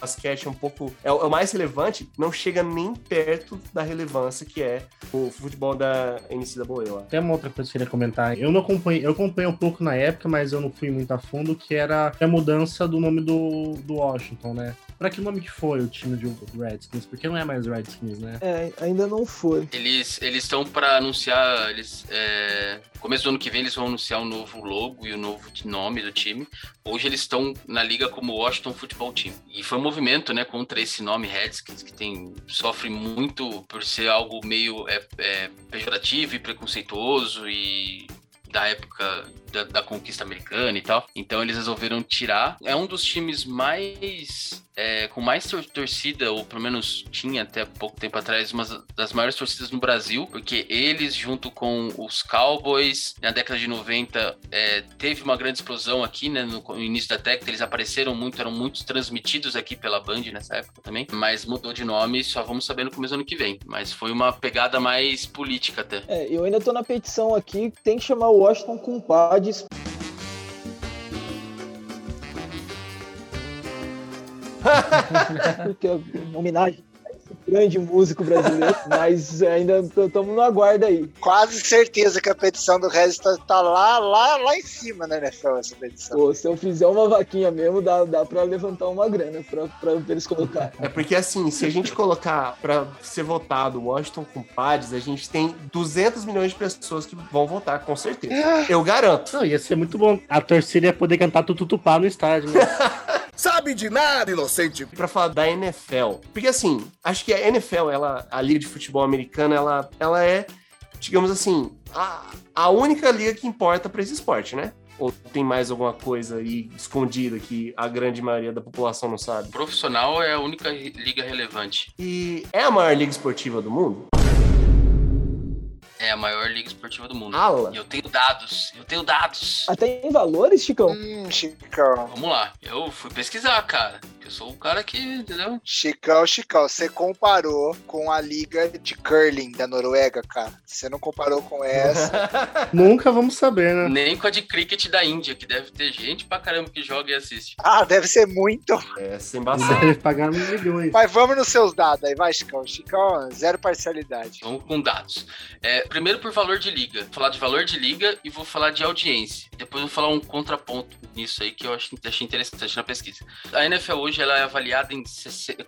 basquete é um pouco. É, é, o mais relevante, não chega nem perto da relevância que é o futebol da NCAA. Tem uma outra coisa que eu queria comentar. Eu não acompanhei, eu acompanhei um pouco na época, mas eu não fui muito a fundo, que era a mudança do nome do, do Washington, né? Pra que nome que foi o time de Redskins? Porque não é mais Redskins, né? É, ainda não foi. Eles estão para anunciar. Eles, é, começo do ano que vem eles vão anunciar o um novo logo e o um novo nome do time. Hoje eles estão na liga como Washington Football Team. E foi um movimento, né, contra esse nome Redskins, que tem sofre muito por ser algo meio é, é, pejorativo e preconceituoso e da época da, da conquista americana e tal. Então eles resolveram tirar. É um dos times mais é, com mais tor torcida, ou pelo menos tinha até pouco tempo atrás, uma das maiores torcidas no Brasil, porque eles, junto com os Cowboys, na década de 90, é, teve uma grande explosão aqui, né? No, no, início da década, eles apareceram muito, eram muito transmitidos aqui pela Band nessa época também, mas mudou de nome, só vamos saber no começo do ano que vem. Mas foi uma pegada mais política até. É, eu ainda tô na petição aqui, tem que chamar o Washington com Porque homenagem grande músico brasileiro, mas ainda estamos no aguardo aí. Quase certeza que a petição do Regis tá, tá, lá, lá, lá em cima né, NFL, essa petição. Pô, se eu fizer uma vaquinha mesmo, dá, dá pra levantar uma grana pra, pra eles colocar. É porque assim, se a gente colocar pra ser votado Washington com Pads, a gente tem 200 milhões de pessoas que vão votar, com certeza. Eu garanto. Não, ia ser muito bom. A torcida ia poder cantar tutupá no estádio, né? Sabe de nada, inocente. Para falar da NFL, porque assim, acho que a NFL, ela, a liga de futebol americana, ela, ela é, digamos assim, a, a única liga que importa para esse esporte, né? Ou tem mais alguma coisa aí escondida que a grande maioria da população não sabe? Profissional é a única liga relevante. E é a maior liga esportiva do mundo? É a maior liga esportiva do mundo. Ala. E eu tenho dados. Eu tenho dados. Até em valores, Chicão? Hum, Chicão. Vamos lá. Eu fui pesquisar, cara. Eu sou o cara que, entendeu? Chicão, Chicão, você comparou com a liga de curling da Noruega, cara. Você não comparou com essa. Nunca vamos saber, né? Nem com a de cricket da Índia, que deve ter gente pra caramba que joga e assiste. ah, deve ser muito. É, sem bastante. Deve pagar milhões. Mas vamos nos seus dados aí, vai, Chicão. Chicão, zero parcialidade. Vamos com dados. É, primeiro por valor de liga. Vou falar de valor de liga e vou falar de audiência. Depois vou falar um contraponto nisso aí que eu achei interessante na pesquisa. A NFL hoje ela é avaliada em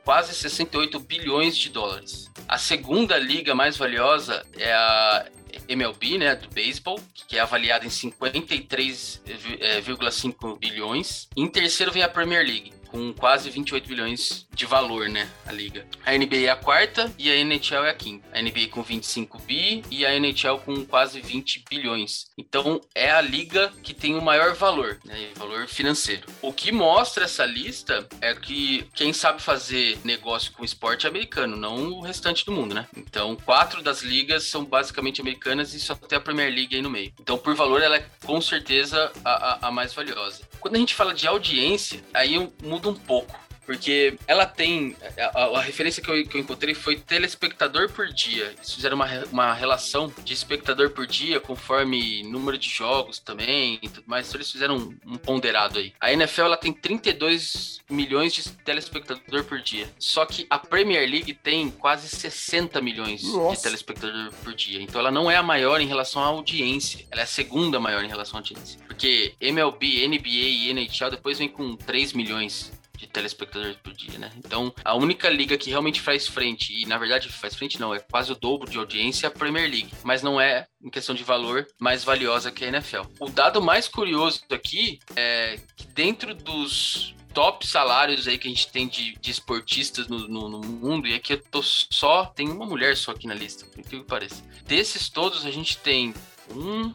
quase 68 bilhões de dólares. A segunda liga mais valiosa é a MLB, né, do beisebol, que é avaliada em 53,5 bilhões. Em terceiro vem a Premier League, com quase 28 bilhões de valor, né, a liga. A NBA é a quarta e a NHL é a quinta. A NBA com 25 bi e a NHL com quase 20 bilhões. Então é a liga que tem o maior valor, né, valor financeiro. O que mostra essa lista é que quem sabe fazer negócio com esporte é americano, não o restante do mundo, né? Então quatro das ligas são basicamente americanas e só tem a Premier League aí no meio. Então por valor ela é com certeza a, a, a mais valiosa. Quando a gente fala de audiência, aí muda um pouco. Porque ela tem. A, a referência que eu, que eu, encontrei foi telespectador por dia. Eles fizeram uma, uma relação de espectador por dia conforme número de jogos também e tudo mais. Então eles fizeram um, um ponderado aí. A NFL ela tem 32 milhões de telespectador por dia. Só que a Premier League tem quase 60 milhões Nossa. de telespectador por dia. Então ela não é a maior em relação à audiência. Ela é a segunda maior em relação à audiência. Porque MLB, NBA e NHL depois vem com 3 milhões de telespectadores por dia, né? Então, a única liga que realmente faz frente, e na verdade faz frente não, é quase o dobro de audiência, é a Premier League, mas não é, em questão de valor, mais valiosa que a NFL. O dado mais curioso aqui é que dentro dos top salários aí que a gente tem de, de esportistas no, no, no, mundo, e aqui eu tô só, tem uma mulher só aqui na lista, por que pareça. Desses todos, a gente tem um,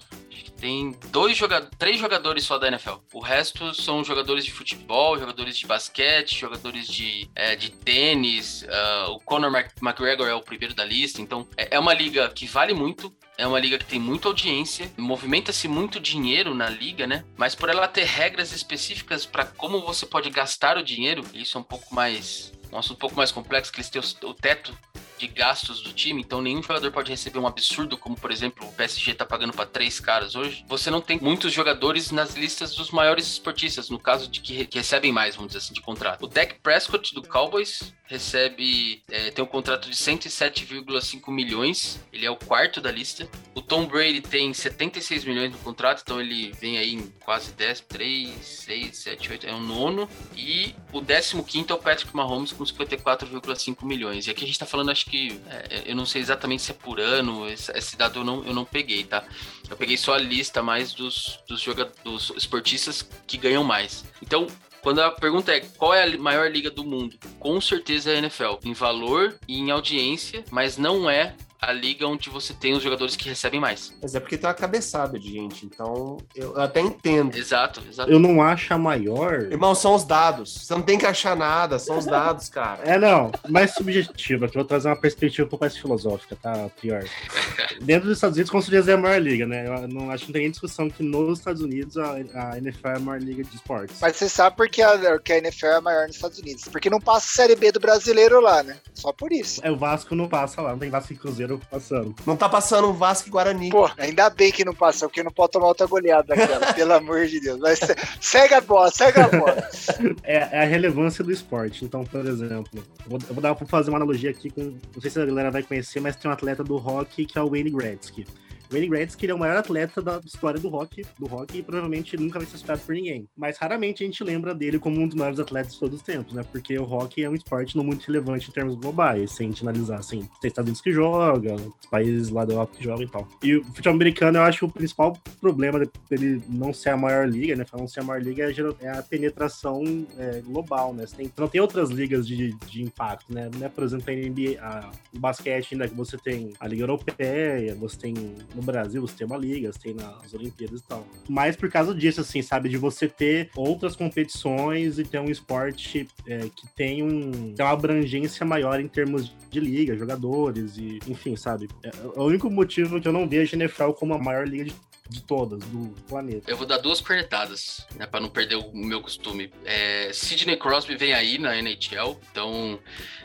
tem dois jogadores, três jogadores só da NFL. O resto são jogadores de futebol, jogadores de basquete, jogadores de, é, de tênis. Uh, o Conor McGregor é o primeiro da lista. Então, é, é uma liga que vale muito. É uma liga que tem muita audiência, movimenta-se muito dinheiro na liga, né? Mas por ela ter regras específicas para como você pode gastar o dinheiro, isso é um pouco mais um assunto um pouco mais complexo, que eles têm o, teto de gastos do time, então nenhum jogador pode receber um absurdo, como por exemplo o PSG tá pagando para três caras hoje. Você não tem muitos jogadores nas listas dos maiores esportistas, no caso de que, recebem mais, vamos dizer assim, de contrato. O Dak Prescott do Cowboys recebe, é, tem um contrato de 107,5 milhões, ele é o quarto da lista. O Tom Brady tem 76 milhões no contrato, então ele vem aí em quase 10, 3, 6, 7, 8, é o nono. E o 15 é o Patrick Mahomes com 54,5 milhões. E aqui a gente tá falando, acho que, é, eu não sei exatamente se é por ano, esse, esse, dado eu não, eu não peguei, tá? Eu peguei só a lista mais dos, dos, jogadores, dos esportistas que ganham mais. Então, quando a pergunta é qual é a maior liga do mundo, com certeza é a NFL, em valor e em audiência, mas não é a liga onde você tem os jogadores que recebem mais. Mas é porque tem uma cabeçada de gente, então eu até entendo. Exato, exato. Eu não acho a maior. Irmão, são os dados. Você não tem que achar nada, são os dados, cara. É, não, mais subjetiva, que eu vou trazer uma perspectiva um pouco mais filosófica, tá? Pior. Dentro dos Estados Unidos, com certeza é a maior liga, né? Eu não acho que não tem nem discussão que nos Estados Unidos a, a NFL é a maior liga de esportes. Mas você sabe por que a, que a NFL é a maior nos Estados Unidos? Porque não passa a Série B do brasileiro lá, né? Só por isso. É, o Vasco não passa lá, não tem Vasco e Cruzeiro passando. Não tá passando o Vasco e Guarani. Pô, ainda bem que não passou, porque não pode tomar outra goleada daquela, pelo amor de Deus. Mas se- segue a bola, segue a bola. É, é a relevância do esporte. Então, por exemplo, eu vou, eu vou dar, vou fazer uma analogia aqui com. Não sei se a galera vai conhecer, mas tem um atleta do hockey que é o Wayne Gretzky. Wayne Gretzky é o maior atleta da história do hockey, do hockey e provavelmente nunca vai ser superado por ninguém. Mas raramente a gente lembra dele como um dos maiores atletas de todos os tempos, né? Porque o hockey é um esporte não muito relevante em termos globais, se a gente analisar assim. Tem Estados Unidos que joga, os países lá da Europa que jogam e tal. E o futebol americano, eu acho que o principal problema dele não ser a maior liga, né? Não ser a maior liga é é a penetração é, global, né? Você tem, não tem outras ligas de, de impacto, né? Não é, por exemplo, a NBA, a, o basquete ainda que você tem a Liga Europeia, você tem no Brasil, você tem uma liga, você tem nas Olimpíadas e tal. Mas por causa disso, assim, sabe? De você ter outras competições e ter um esporte é, que tem, um, tem uma abrangência maior em termos de liga, jogadores e, enfim, sabe? É, é o único motivo que eu não vejo a NFL como a maior liga de, de todas do planeta. Eu vou dar duas cornetadas, né, para não perder o meu costume. É, Sidney Crosby vem aí na NHL, então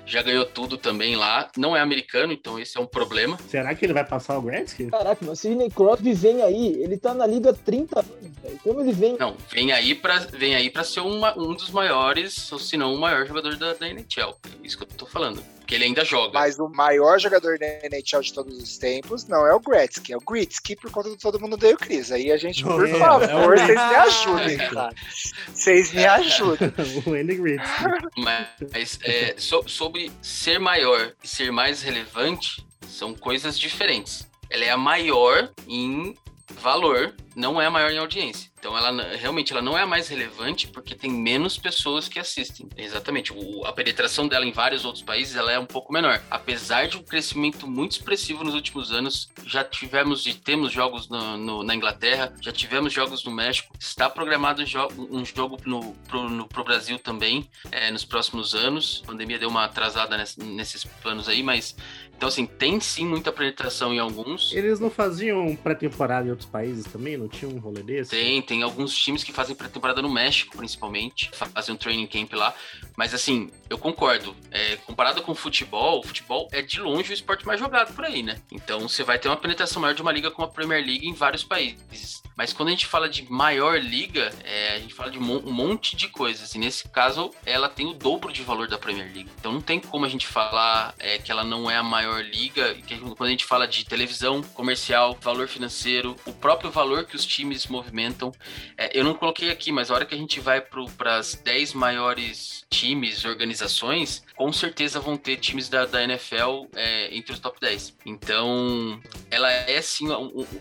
já ganhou tudo também lá. Não é americano, então esse é um problema. Será que ele vai passar o Gretzky? Caraca, mas Sidney Crosby vem aí, ele tá na liga há 30 anos, velho. Como ele vem? Não, vem aí para vem aí para ser uma- um dos maiores, ou se não o maior jogador da, da NHL. É isso que eu tô falando. Porque ele ainda joga. Mas o maior jogador da NHL de todos os tempos não é o Gretzky, é o Gretzky por conta de todo mundo odeia o Chris. Aí a gente, por É, favor, é o vocês me ajudem, cara. Vocês me ajudem. o Wayne Gretzky. Mas é, so- sobre ser maior e ser mais relevante são coisas diferentes. Ela é a maior em valor, não é a maior em audiência. Então ela realmente ela não é a mais relevante porque tem menos pessoas que assistem. Exatamente. O- a penetração dela em vários outros países ela é um pouco menor. Apesar de um crescimento muito expressivo nos últimos anos, já tivemos e temos jogos no- no- na Inglaterra, já tivemos jogos no México. Está programado jo- um jogo no, pro, no, pro Brasil também é, nos próximos anos. A pandemia deu uma atrasada ness- nesses planos aí, mas então assim tem sim muita penetração em alguns. Eles não faziam pré-temporada em outros países também? Não tinha um rolê desse? Tem, tem alguns times que fazem pré-temporada no México, principalmente, fazem um training camp lá. Mas assim, eu concordo. É, comparado com o futebol, o futebol é de longe o esporte mais jogado por aí, né? Então você vai ter uma penetração maior de uma liga como a Premier League em vários países. Mas quando a gente fala de maior liga, é, a gente fala de um monte de coisas. E nesse caso, ela tem o dobro de valor da Premier League. Então não tem como a gente falar é, que ela não é a maior liga. Que quando a gente fala de televisão, comercial, valor financeiro, o próprio valor que os times movimentam. É, eu não coloquei aqui, mas a hora que a gente vai para as 10 maiores times, organizações, com certeza vão ter times da, da NFL é, entre os top 10. Então, ela é sim a,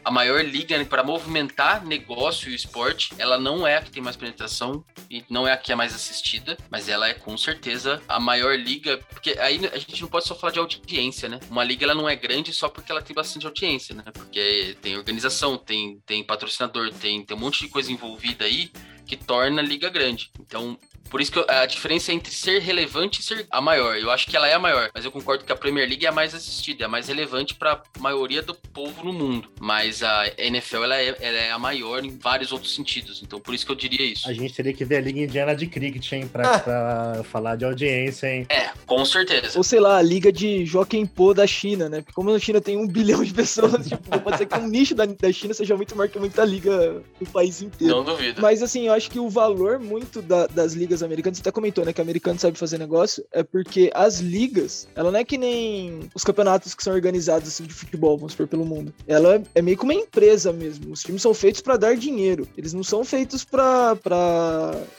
a maior liga para movimentar negócio e esporte. Ela não é a que tem mais penetração e não é a que é mais assistida, mas ela é com certeza a maior liga, porque aí a gente não pode só falar de audiência, né? Uma liga ela não é grande só porque ela tem bastante audiência, né? Porque tem organização, tem, tem patrocinador, tem, tem um monte de coisa envolvida aí que torna a liga grande. Então, por isso que eu- a diferença é entre ser relevante e ser a maior. Eu acho que ela é a maior, mas eu concordo que a Premier League é a mais assistida, é a mais relevante para a maioria do povo no mundo. Mas a NFL ela é, ela é a maior em vários outros sentidos. Então, por isso que eu diria isso. A gente teria que ver a Liga Indiana de Cricket, hein? Pra, pra falar de audiência, hein? É, com certeza. Ou sei lá, a liga de Joaquim Po da China, né? Porque como a China tem um bilhão de pessoas, tipo, pode ser que um nicho da, da China seja muito maior que muita liga do país inteiro. Não duvido. Mas assim, eu acho que o valor muito da- das ligas americanas, você até comentou, né, que americano sabe fazer negócio, é porque as ligas, ela não é que nem os campeonatos que são organizados assim, de futebol, vamos supor, pelo mundo. Ela é, meio que uma empresa mesmo. Os times são feitos pra dar dinheiro. Eles não são feitos pra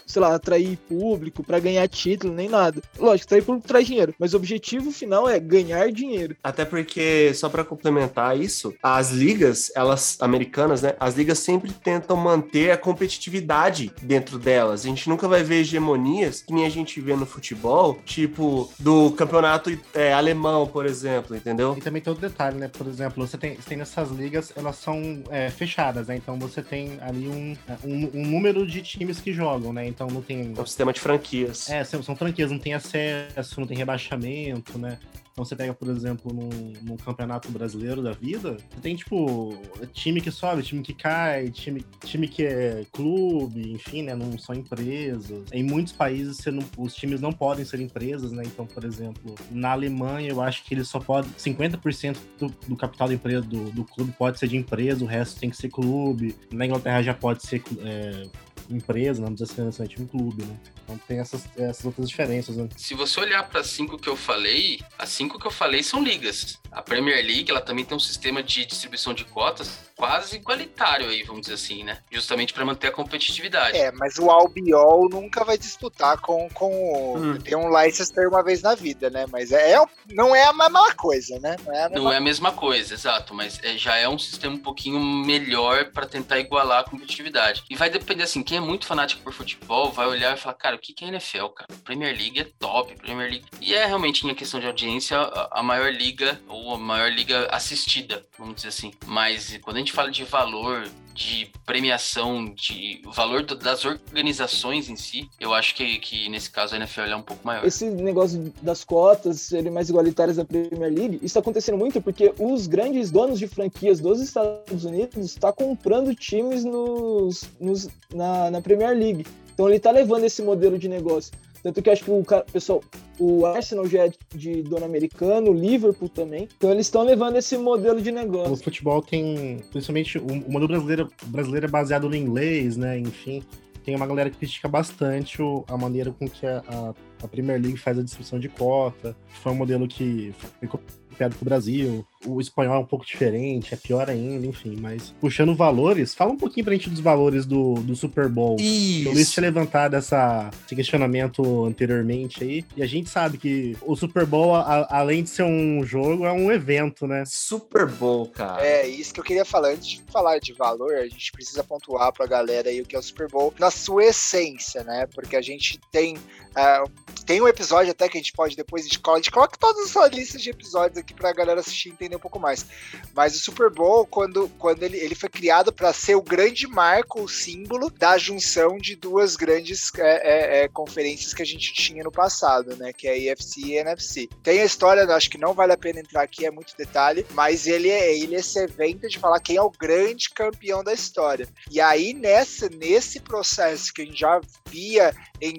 sei lá, atrair público, pra ganhar título, nem nada. Lógico, atrair público traz dinheiro, mas o objetivo final é ganhar dinheiro. Até porque, só para complementar isso, as ligas, elas americanas, né? As ligas sempre tentam manter a competitividade dentro delas. A gente nunca vai ver hegemonia hegemonias que nem a gente vê no futebol, tipo do campeonato é, alemão, por exemplo, entendeu? E também tem outro detalhe, né? Por exemplo, você tem, você tem nessas ligas, elas são é, fechadas, né? Então você tem ali um, um, um, número de times que jogam, né? Então não tem. É um sistema de franquias. É, são, são franquias, não tem acesso, não tem rebaixamento, né? Então você pega, por exemplo, num, num, campeonato brasileiro da vida, você tem, tipo, time que sobe, time que cai, time, time que é clube, enfim, né? Não são empresas. Em muitos países não, os times não podem ser empresas, né? Então, por exemplo, na Alemanha eu acho que eles só podem. 50% do, do capital da empresa, do, do clube, pode ser de empresa, o resto tem que ser clube. Na Inglaterra já pode ser é, empresa, não precisa ser necessariamente um clube, né? Então tem essas, essas outras diferenças, né? Se você olhar para as cinco que eu falei, as cinco que eu falei são ligas. A Premier League, ela também tem um sistema de distribuição de cotas quase igualitário aí, vamos dizer assim, né? Justamente para manter a competitividade. É, mas o Albiol nunca vai disputar com, com hum. tem um Leicester uma vez na vida, né? Mas é, é não é a mesma coisa, né? Não é a mesma, não é a mesma coisa, exato, mas é, já é um sistema um pouquinho melhor para tentar igualar a competitividade. E vai depender assim, quem é muito fanático por futebol vai olhar e falar, cara, o que é NFL, cara? Premier League é top, Premier League. E é realmente em questão de audiência a maior liga ou a maior liga assistida, vamos dizer assim. Mas quando a gente fala de valor, de premiação, de valor das organizações em si, eu acho que, que nesse caso a NFL é um pouco maior. Esse negócio das cotas serem mais igualitárias da Premier League, isso está acontecendo muito porque os grandes donos de franquias dos Estados Unidos estão tá comprando times nos, nos na, na Premier League. Então ele está levando esse modelo de negócio. Tanto que acho que o pessoal, o Arsenal já é de dono americano, o Liverpool também. Então eles estão levando esse modelo de negócio. O futebol tem, principalmente, o, modelo brasileiro, brasileiro é baseado no inglês, né? Enfim, tem uma galera que critica bastante a maneira com que a, a, a Premier League faz a distribuição de cota. Foi um modelo que foi copiado pro Brasil o espanhol é um pouco diferente, é pior ainda, enfim. Mas puxando valores, fala um pouquinho pra gente dos valores do, do Super Bowl. Isso. O Luiz tinha levantado essa, esse questionamento anteriormente aí. E a gente sabe que o Super Bowl, a, além de ser um jogo, é um evento, né? Super Bowl, cara. É, isso que eu queria falar. Antes de falar de valor, a gente precisa pontuar pra galera aí o que é o Super Bowl na sua essência, né? Porque a gente tem. Uh, tem um episódio até que a gente pode depois de a gente coloca todas as listas de episódios aqui pra galera assistir e entender um pouco mais. Mas o Super Bowl, quando, quando ele, ele foi criado para ser o grande marco, o símbolo da junção de duas grandes é, é, é, conferências que a gente tinha no passado, né? Que é a EFC e a NFC. Tem a história, acho que não vale a pena entrar aqui, é muito detalhe, mas ele é, ele é esse evento de falar quem é o grande campeão da história. E aí, nessa, nesse processo que a gente já via em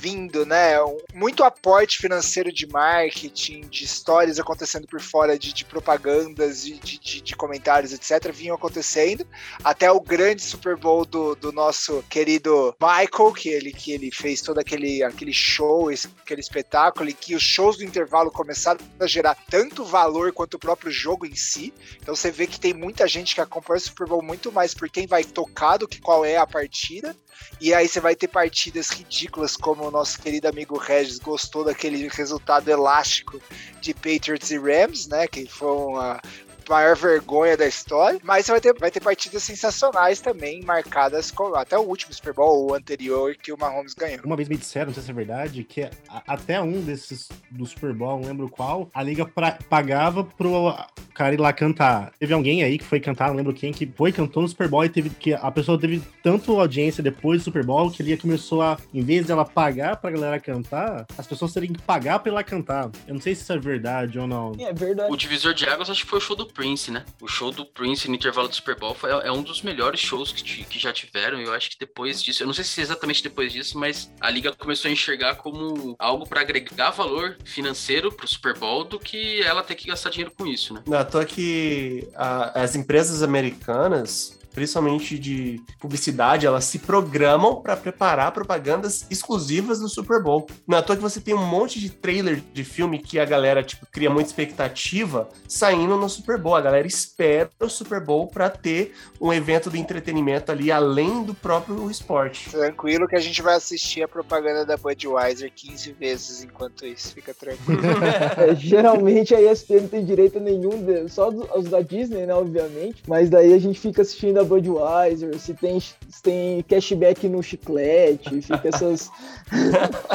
vindo, né? Muito aporte financeiro de marketing, de histórias acontecendo por fora de, de propagandas e de, de, de, comentários, etc., vinham acontecendo. Até o grande Super Bowl do, do nosso querido Michael, que ele, que ele fez todo aquele, aquele show, aquele espetáculo, e que os shows do intervalo começaram a gerar tanto valor quanto o próprio jogo em si. Então você vê que tem muita gente que acompanha o Super Bowl muito mais por quem vai tocar do que qual é a partida. E aí você vai ter partidas ridículas, como o nosso querido amigo Regis gostou daquele resultado elástico de Patriots e Rams, né? Que foi uma, maior vergonha da história, mas vai ter, vai ter partidas sensacionais também, marcadas com até o último Super Bowl, o anterior, que o Mahomes ganhou. Uma vez me disseram, não sei se é verdade, que a, até um desses do Super Bowl, não lembro qual, a liga pra, pagava pro cara ir lá cantar. Teve alguém aí que foi cantar, não lembro quem, que foi, cantou no Super Bowl e teve que a pessoa teve tanto audiência depois do Super Bowl que ele começou a, em vez dela pagar pra galera cantar, as pessoas teriam que pagar pra ir lá cantar. Eu não sei se isso é verdade ou não. É verdade. O divisor de águas acho que foi o show do Prince, né? O show do Prince no intervalo do Super Bowl foi, é um dos melhores shows que, que já tiveram. Eu acho que depois disso, eu não sei se exatamente depois disso, mas a liga começou a enxergar como algo para agregar valor financeiro pro Super Bowl do que ela ter que gastar dinheiro com isso, né? Não, tô que a, as empresas americanas principalmente de publicidade, elas se programam para preparar propagandas exclusivas do Super Bowl. Não é à toa que você tem um monte de trailer de filme que a galera tipo, cria muita expectativa saindo no Super Bowl. A galera espera o Super Bowl para ter um evento de entretenimento ali além do próprio esporte. Tranquilo que a gente vai assistir a propaganda da Budweiser 15 vezes enquanto isso, fica tranquilo. é, geralmente a ESPN não tem direito nenhum, só os da Disney, né, obviamente, mas daí a gente fica assistindo a Budweiser, se tem, se tem cashback no chiclete, fica essas.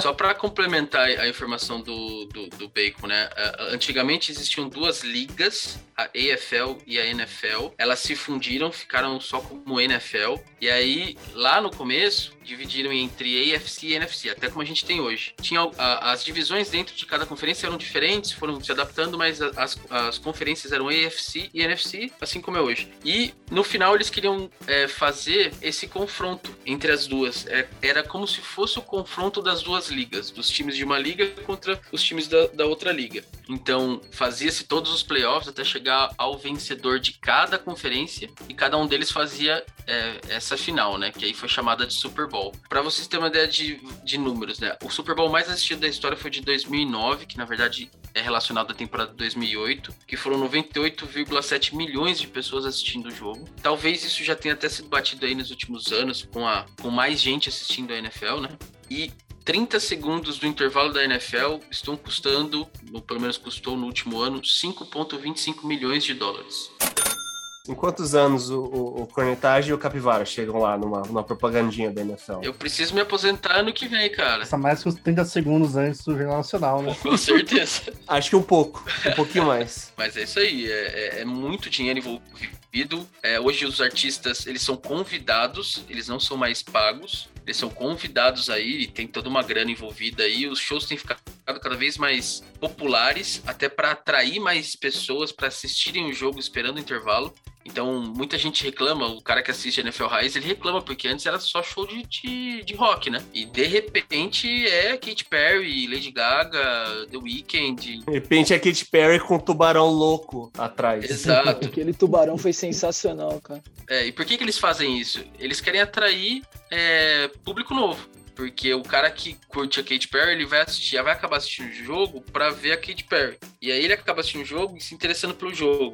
Só para complementar a informação do, do, do, Bacon, né? Antigamente existiam duas ligas, a AFL e a NFL. Elas se fundiram, ficaram só como NFL. E aí, lá no começo, dividiram entre AFC e NFC, até como a gente tem hoje. Tinha a, as divisões dentro de cada conferência eram diferentes, foram se adaptando, mas as, as conferências eram AFC e NFC, assim como é hoje. E no final eles queriam é, fazer esse confronto entre as duas. É, era como se fosse o confronto das duas ligas, dos times de uma liga contra os times da, da outra liga. Então fazia-se todos os playoffs até chegar ao vencedor de cada conferência e cada um deles fazia é, essa final, né? Que aí foi chamada de Super Bowl. Para vocês terem uma ideia de, de números, né? O Super Bowl mais assistido da história foi de 2009, que na verdade é relacionado à temporada de 2008, que foram 98,7 milhões de pessoas assistindo o jogo. Talvez isso já tenha até sido batido aí nos últimos anos, com, a, com mais gente assistindo a NFL, né? E 30 segundos do intervalo da NFL estão custando, ou pelo menos custou no último ano, 5,25 milhões de dólares. Em quantos anos o, o, o Cornetagem e o Capivara chegam lá numa, numa propagandinha da NFL? Eu preciso me aposentar ano que vem, cara. Passa mais que os 30 segundos antes do Jornal Nacional, né? Com certeza. Acho que um pouco, um pouquinho mais. Mas é isso aí, é, é, é muito dinheiro envolvido. É, hoje os artistas, eles são convidados, eles não são mais pagos. Eles são convidados aí, tem toda uma grana envolvida aí. Os shows têm ficado cada vez mais populares, até para atrair mais pessoas para assistirem o jogo esperando o intervalo. Então, muita gente reclama, o cara que assiste NFL Raiz, ele reclama, porque antes era só show de, de, de, rock, né? E de repente é Katy Perry, Lady Gaga, The Weeknd. De repente é Katy Perry com um tubarão louco atrás. Exato. Aquele tubarão foi sensacional, cara. É, e por que, que eles fazem isso? Eles querem atrair é, público novo. Porque o cara que curte a Katy Perry, ele vai assistir, vai acabar assistindo o jogo para ver a Katy Perry. E aí ele acaba assistindo o jogo e se interessando pelo jogo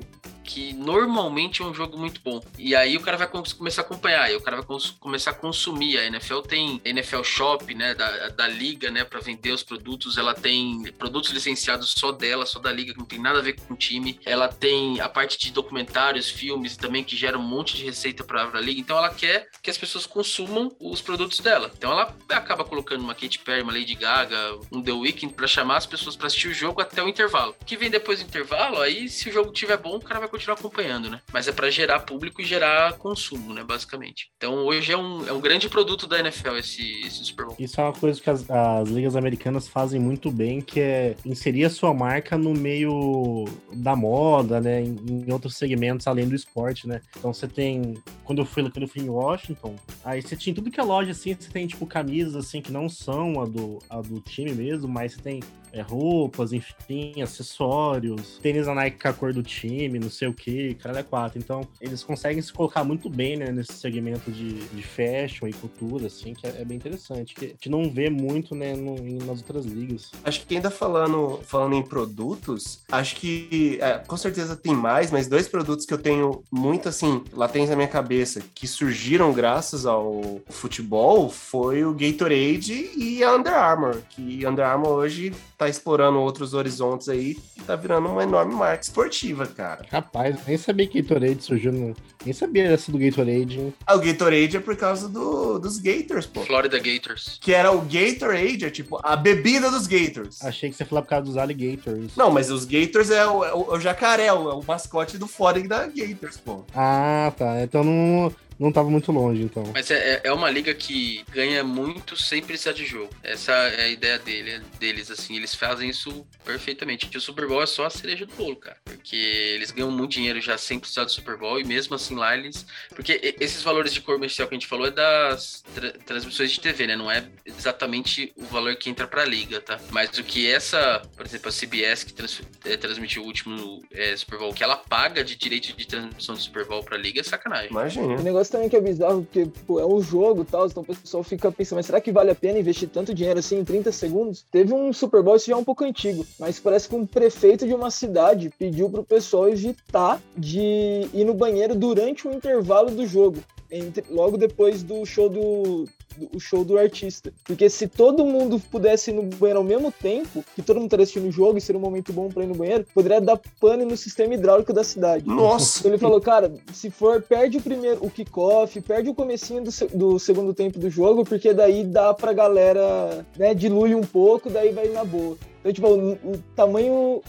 que normalmente é um jogo muito bom. E aí o cara vai começar a acompanhar, e o cara vai começar a consumir. A NFL tem NFL Shop, né, da, da liga, né, para vender os produtos. Ela tem produtos licenciados só dela, só da liga, que não tem nada a ver com o time. Ela tem a parte de documentários, filmes também que gera um monte de receita para a liga. Então ela quer que as pessoas consumam os produtos dela. Então ela acaba colocando uma Katy Perry, uma Lady Gaga, um The Weeknd para chamar as pessoas para assistir o jogo até o intervalo. Que vem depois do intervalo, aí se o jogo tiver bom, o cara vai continuar acompanhando, né? Mas é para gerar público e gerar consumo, né? Basicamente. Então hoje é um, é um grande produto da NFL esse, esse Super Bowl. Isso é uma coisa que as, as ligas americanas fazem muito bem, que é inserir a sua marca no meio da moda, né? Em, em outros segmentos além do esporte, né? Então você tem. Quando eu fui, quando eu fui em Washington, aí você tinha tudo que é loja assim, você tem tipo camisas assim que não são a do, a do time mesmo, mas você tem é, roupas, enfim, acessórios, tênis da Nike com a cor do time, não sei o que, cara é quatro. Então, eles conseguem se colocar muito bem, né, nesse segmento de, de fashion e cultura, assim, que é, é bem interessante, que a gente não vê muito, né, no, nas outras ligas. Acho que ainda falando, falando em produtos, acho que é, com certeza tem mais, mas dois produtos que eu tenho muito, assim, latentes na minha cabeça, que surgiram graças ao futebol, foi o Gatorade e a Under Armour, que Under Armour hoje tá explorando outros horizontes aí e tá virando uma enorme marca esportiva, cara. Rapaz, nem sabia que Gatorade surgiu no... Nem sabia essa do Gatorade. Hein? Ah, o Gatorade é por causa do, dos Gators, pô. Florida Gators. Que era o Gatorade, é tipo a bebida dos Gators. Achei que você falou por causa dos alligators. Não, mas os Gators é o, é o, é o jacaré, é o, mascote do Florida Gators, pô. Ah, tá. Então não não tava muito longe, então. Mas é, é, é uma liga que ganha muito sem precisar de jogo. Essa é a ideia dele, deles, assim. Eles fazem isso perfeitamente. E o Super Bowl é só a cereja do bolo, cara. Porque eles ganham muito dinheiro já sem precisar do Super Bowl. E mesmo assim lá eles. Porque esses valores de comercial que a gente falou é das tra transmissões de TV, né? Não é exatamente o valor que entra pra liga, tá? Mas o que essa, por exemplo, a CBS que trans é, transmitiu o último é, Super Bowl, que ela paga de direito de transmissão do Super Bowl pra liga é sacanagem. Imagina. O negócio também que é bizarro, porque pô, é um jogo e tal, então o pessoal fica pensando, mas será que vale a pena investir tanto dinheiro assim em 30 segundos? Teve um Super Bowl, isso já é um pouco antigo, mas parece que um prefeito de uma cidade pediu pro pessoal evitar de ir no banheiro durante o intervalo do jogo. Entre, logo depois do show do, o show do artista. Porque se todo mundo pudesse ir no banheiro ao mesmo tempo, que todo mundo estaria assistindo o jogo e seria um momento bom pra ir no banheiro, poderia dar pane no sistema hidráulico da cidade. Nossa! Então ele falou, cara, se for, perde o primeiro, o kickoff, perde o comecinho do, do segundo tempo do jogo, porque daí dá pra galera, né, dilui um pouco, daí vai na boa. Então, tipo, o, o tamanho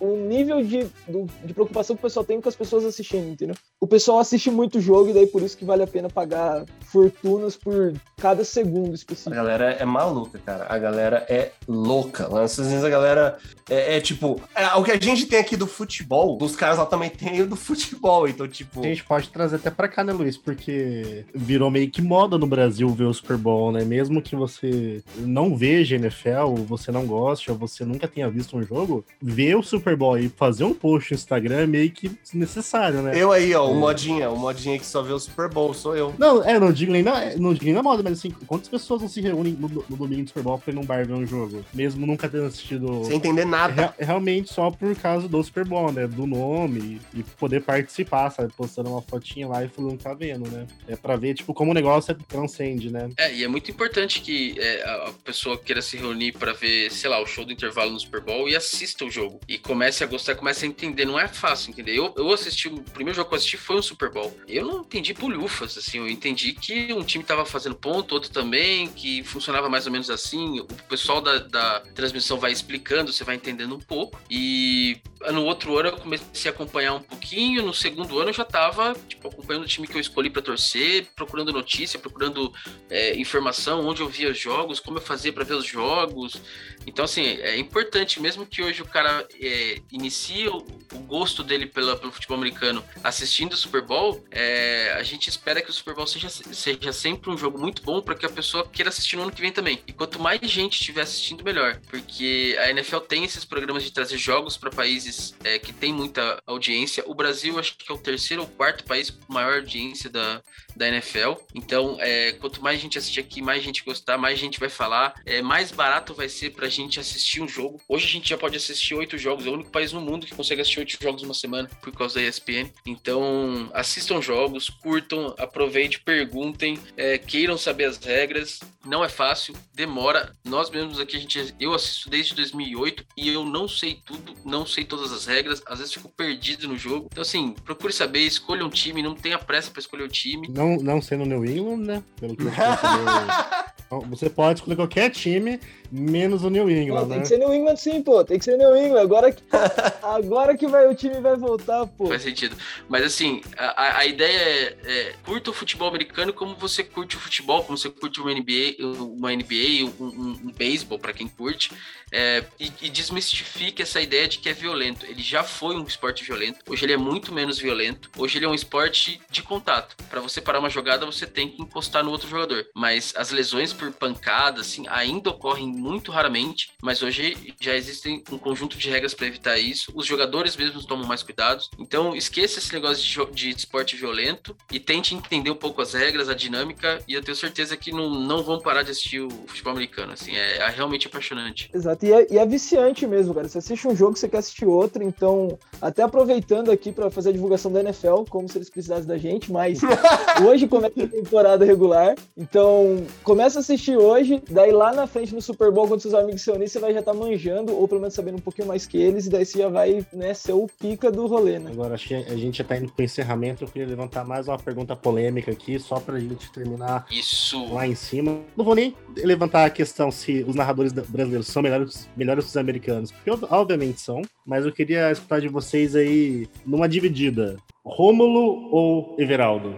o nível de, do, de preocupação que o pessoal tem com as pessoas assistindo, entendeu? O pessoal assiste muito jogo e daí por isso que vale a pena pagar fortunas por cada segundo específico. A galera é maluca, cara. A galera é louca. Lá nos Estados Unidos a galera é, é tipo. É, o que a gente tem aqui do futebol, os caras lá também tem o do futebol. Então, tipo. A gente pode trazer até pra cá, né, Luiz? Porque virou meio que moda no Brasil ver o Super Bowl, né? Mesmo que você não veja NFL, você não goste, ou você nunca tenha visto um jogo, ver o Super Bowl e fazer um post no Instagram é meio que necessário, né? Eu aí, ó, o modinha, o modinha que só vê o Super Bowl, sou eu. Não, é, não digo nem na, não digo nem na moda, mas assim, quantas pessoas não se reúnem no, no domingo do Super Bowl pra ir num bar ver um jogo? Mesmo nunca tendo assistido. Sem entender nada. É, realmente só por causa do Super Bowl, né? Do nome e, poder participar, sabe? Postando uma fotinha lá e falando que tá vendo, né? É pra ver, tipo, como o negócio transcende, né? É, e é muito importante que é, a pessoa queira se reunir para ver, sei lá, o show do intervalo no Super Bowl e assista o jogo. E comece a gostar, comece a entender. Não é fácil entender. Eu, eu assisti, o primeiro jogo que eu assisti foi um Super Bowl. Eu não entendi bolhufas, assim. Eu entendi que um time tava fazendo ponto, outro também, que funcionava mais ou menos assim. O pessoal da, da transmissão vai explicando, você vai entendendo um pouco. E no outro ano eu comecei a acompanhar um pouquinho. No segundo ano eu já tava, tipo, acompanhando o time que eu escolhi para torcer, procurando notícia, procurando é, informação, onde eu via jogos, como eu fazia para ver os jogos. Então, assim, é importante, mesmo que hoje o cara é, inicie o, o, gosto dele pela, pelo futebol americano assistindo o Super Bowl, é, a gente espera que o Super Bowl seja, seja sempre um jogo muito bom para que a pessoa queira assistir no ano que vem também. E quanto mais gente estiver assistindo, melhor. Porque a NFL tem esses programas de trazer jogos para países é, que tem muita audiência. O Brasil, acho que é o terceiro ou quarto país com maior audiência da, da NFL. Então, é, quanto mais gente assistir aqui, mais gente gostar, mais gente vai falar, é, mais barato vai ser pra gente assistir um jogo. Hoje a gente já pode assistir oito jogos, é o único país no mundo que consegue assistir oito jogos numa semana por causa da ESPN. Então, assistam jogos, curtam, aproveitem, perguntem, é, queiram saber as regras. Não é fácil, demora. Nós mesmos aqui, a gente, eu assisto desde 2008 e eu não sei tudo, não sei todas as regras, às vezes fico perdido no jogo. Então, assim, procure saber, escolha um time, não tenha pressa para escolher o time. Não, não sendo New England, né? Pelo que eu Você pode escolher qualquer time, menos o New England, pô, né? Tem que ser New England sim, pô. Tem que ser New England. Agora que, agora que vai, o time vai voltar, pô. Faz sentido. Mas assim, a, a ideia é, é curta o futebol americano como você curte o futebol, como você curte uma NBA, uma NBA, um, um, um beisebol para quem curte. É, e, e, desmistifique essa ideia de que é violento. Ele já foi um esporte violento, hoje ele é muito menos violento. Hoje ele é um esporte de contato. Para você parar uma jogada, você tem que encostar no outro jogador. Mas as lesões por pancada, assim, ainda ocorrem muito raramente. Mas hoje já existem um conjunto de regras para evitar isso. Os jogadores mesmos tomam mais cuidados. Então esqueça esse negócio de, de esporte violento e tente entender um pouco as regras, a dinâmica. E eu tenho certeza que não, não vão parar de assistir o futebol americano. Assim, é, é realmente apaixonante. Exato. E é, e é, viciante mesmo, cara. Você assiste um jogo, você quer assistir outro, então, até aproveitando aqui para fazer a divulgação da NFL, como se eles precisassem da gente, mas hoje começa a temporada regular, então começa a assistir hoje, daí lá na frente no Super Bowl, quando seus amigos se unirem, você vai já estar tá manjando, ou pelo menos sabendo um pouquinho mais que eles, e daí você já vai né, ser o pica do rolê, né? Agora, acho que a gente já tá indo pro encerramento, eu queria levantar mais uma pergunta polêmica aqui, só pra gente terminar Isso. lá em cima. Não vou nem levantar a questão se os narradores brasileiros são melhores melhores, melhores dos americanos? Porque obviamente são, mas eu queria escutar de vocês aí numa dividida. Rômulo ou Everaldo?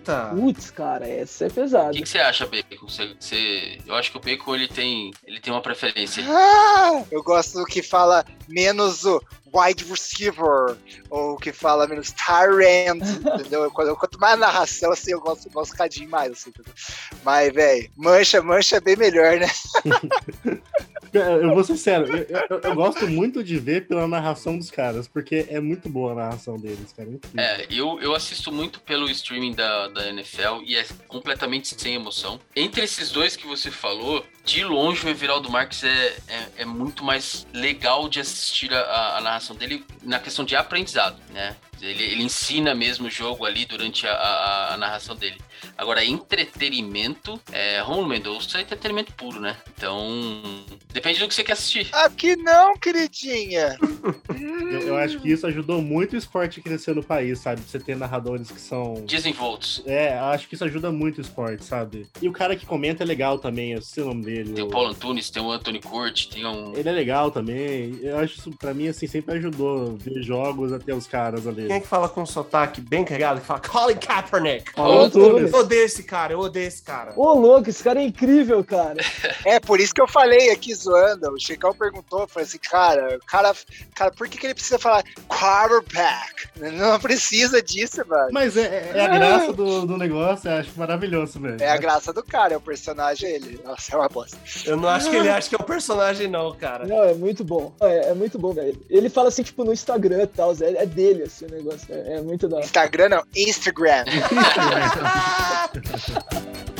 Eita! Putz, cara, essa é pesada. O que, que, você acha, Bacon? Você, você, eu acho que o Bacon ele tem, ele tem uma preferência. Ah, eu gosto do que fala menos o wide receiver, ou que fala menos Tyrant, entendeu? Quanto mais narração, assim, eu gosto, eu gosto um cadinho mais, assim, entendeu? Mas, velho, mancha, mancha é bem melhor, né? eu vou ser sério, eu, eu, eu, gosto muito de ver pela narração dos caras, porque é muito boa a narração deles, cara. É, eu, eu assisto muito pelo streaming da, da NFL e é completamente sem emoção. Entre esses dois que você falou, de longe o Everaldo Marques é, é, é muito mais legal de assistir a, a narração dele na questão de aprendizado, né? Ele, ele ensina mesmo o jogo ali durante a, a, a narração dele. Agora, entretenimento, é, Romulo Mendonça é entretenimento puro, né? Então, depende do que você quer assistir. Aqui não, queridinha. Eu, eu acho que isso ajudou muito o esporte a crescer no país, sabe? Você ter narradores que são. Desenvoltos. É, acho que isso ajuda muito o esporte, sabe? E o cara que comenta é legal também, eu sei o nome dele. Tem o Paulo Antunes, tem o Anthony Curti, tem um. Ele é legal também. Eu acho isso, pra mim, assim, sempre ajudou ver jogos até os caras ali. Quem é que fala com um sotaque bem carregado que fala Colin Kaepernick? Eu odeio esse cara, eu odeio esse cara. Ô, louco, esse cara é incrível, cara. É, por isso que eu falei aqui zoando. O Chicão perguntou, eu falei assim, cara, cara, cara, por que, que ele precisa falar quarterback? Não precisa disso, mano. Mas é, é a graça do, do negócio, eu acho maravilhoso, velho. É a graça do cara, é o personagem ele. Nossa, é uma bosta. Eu não acho que ele acha que é o personagem, não, cara. Não, é muito bom. É, é muito bom, velho. Ele fala assim, tipo, no Instagram e tal, é, é dele, assim, o negócio. É, é muito da hora. Instagram não, Instagram.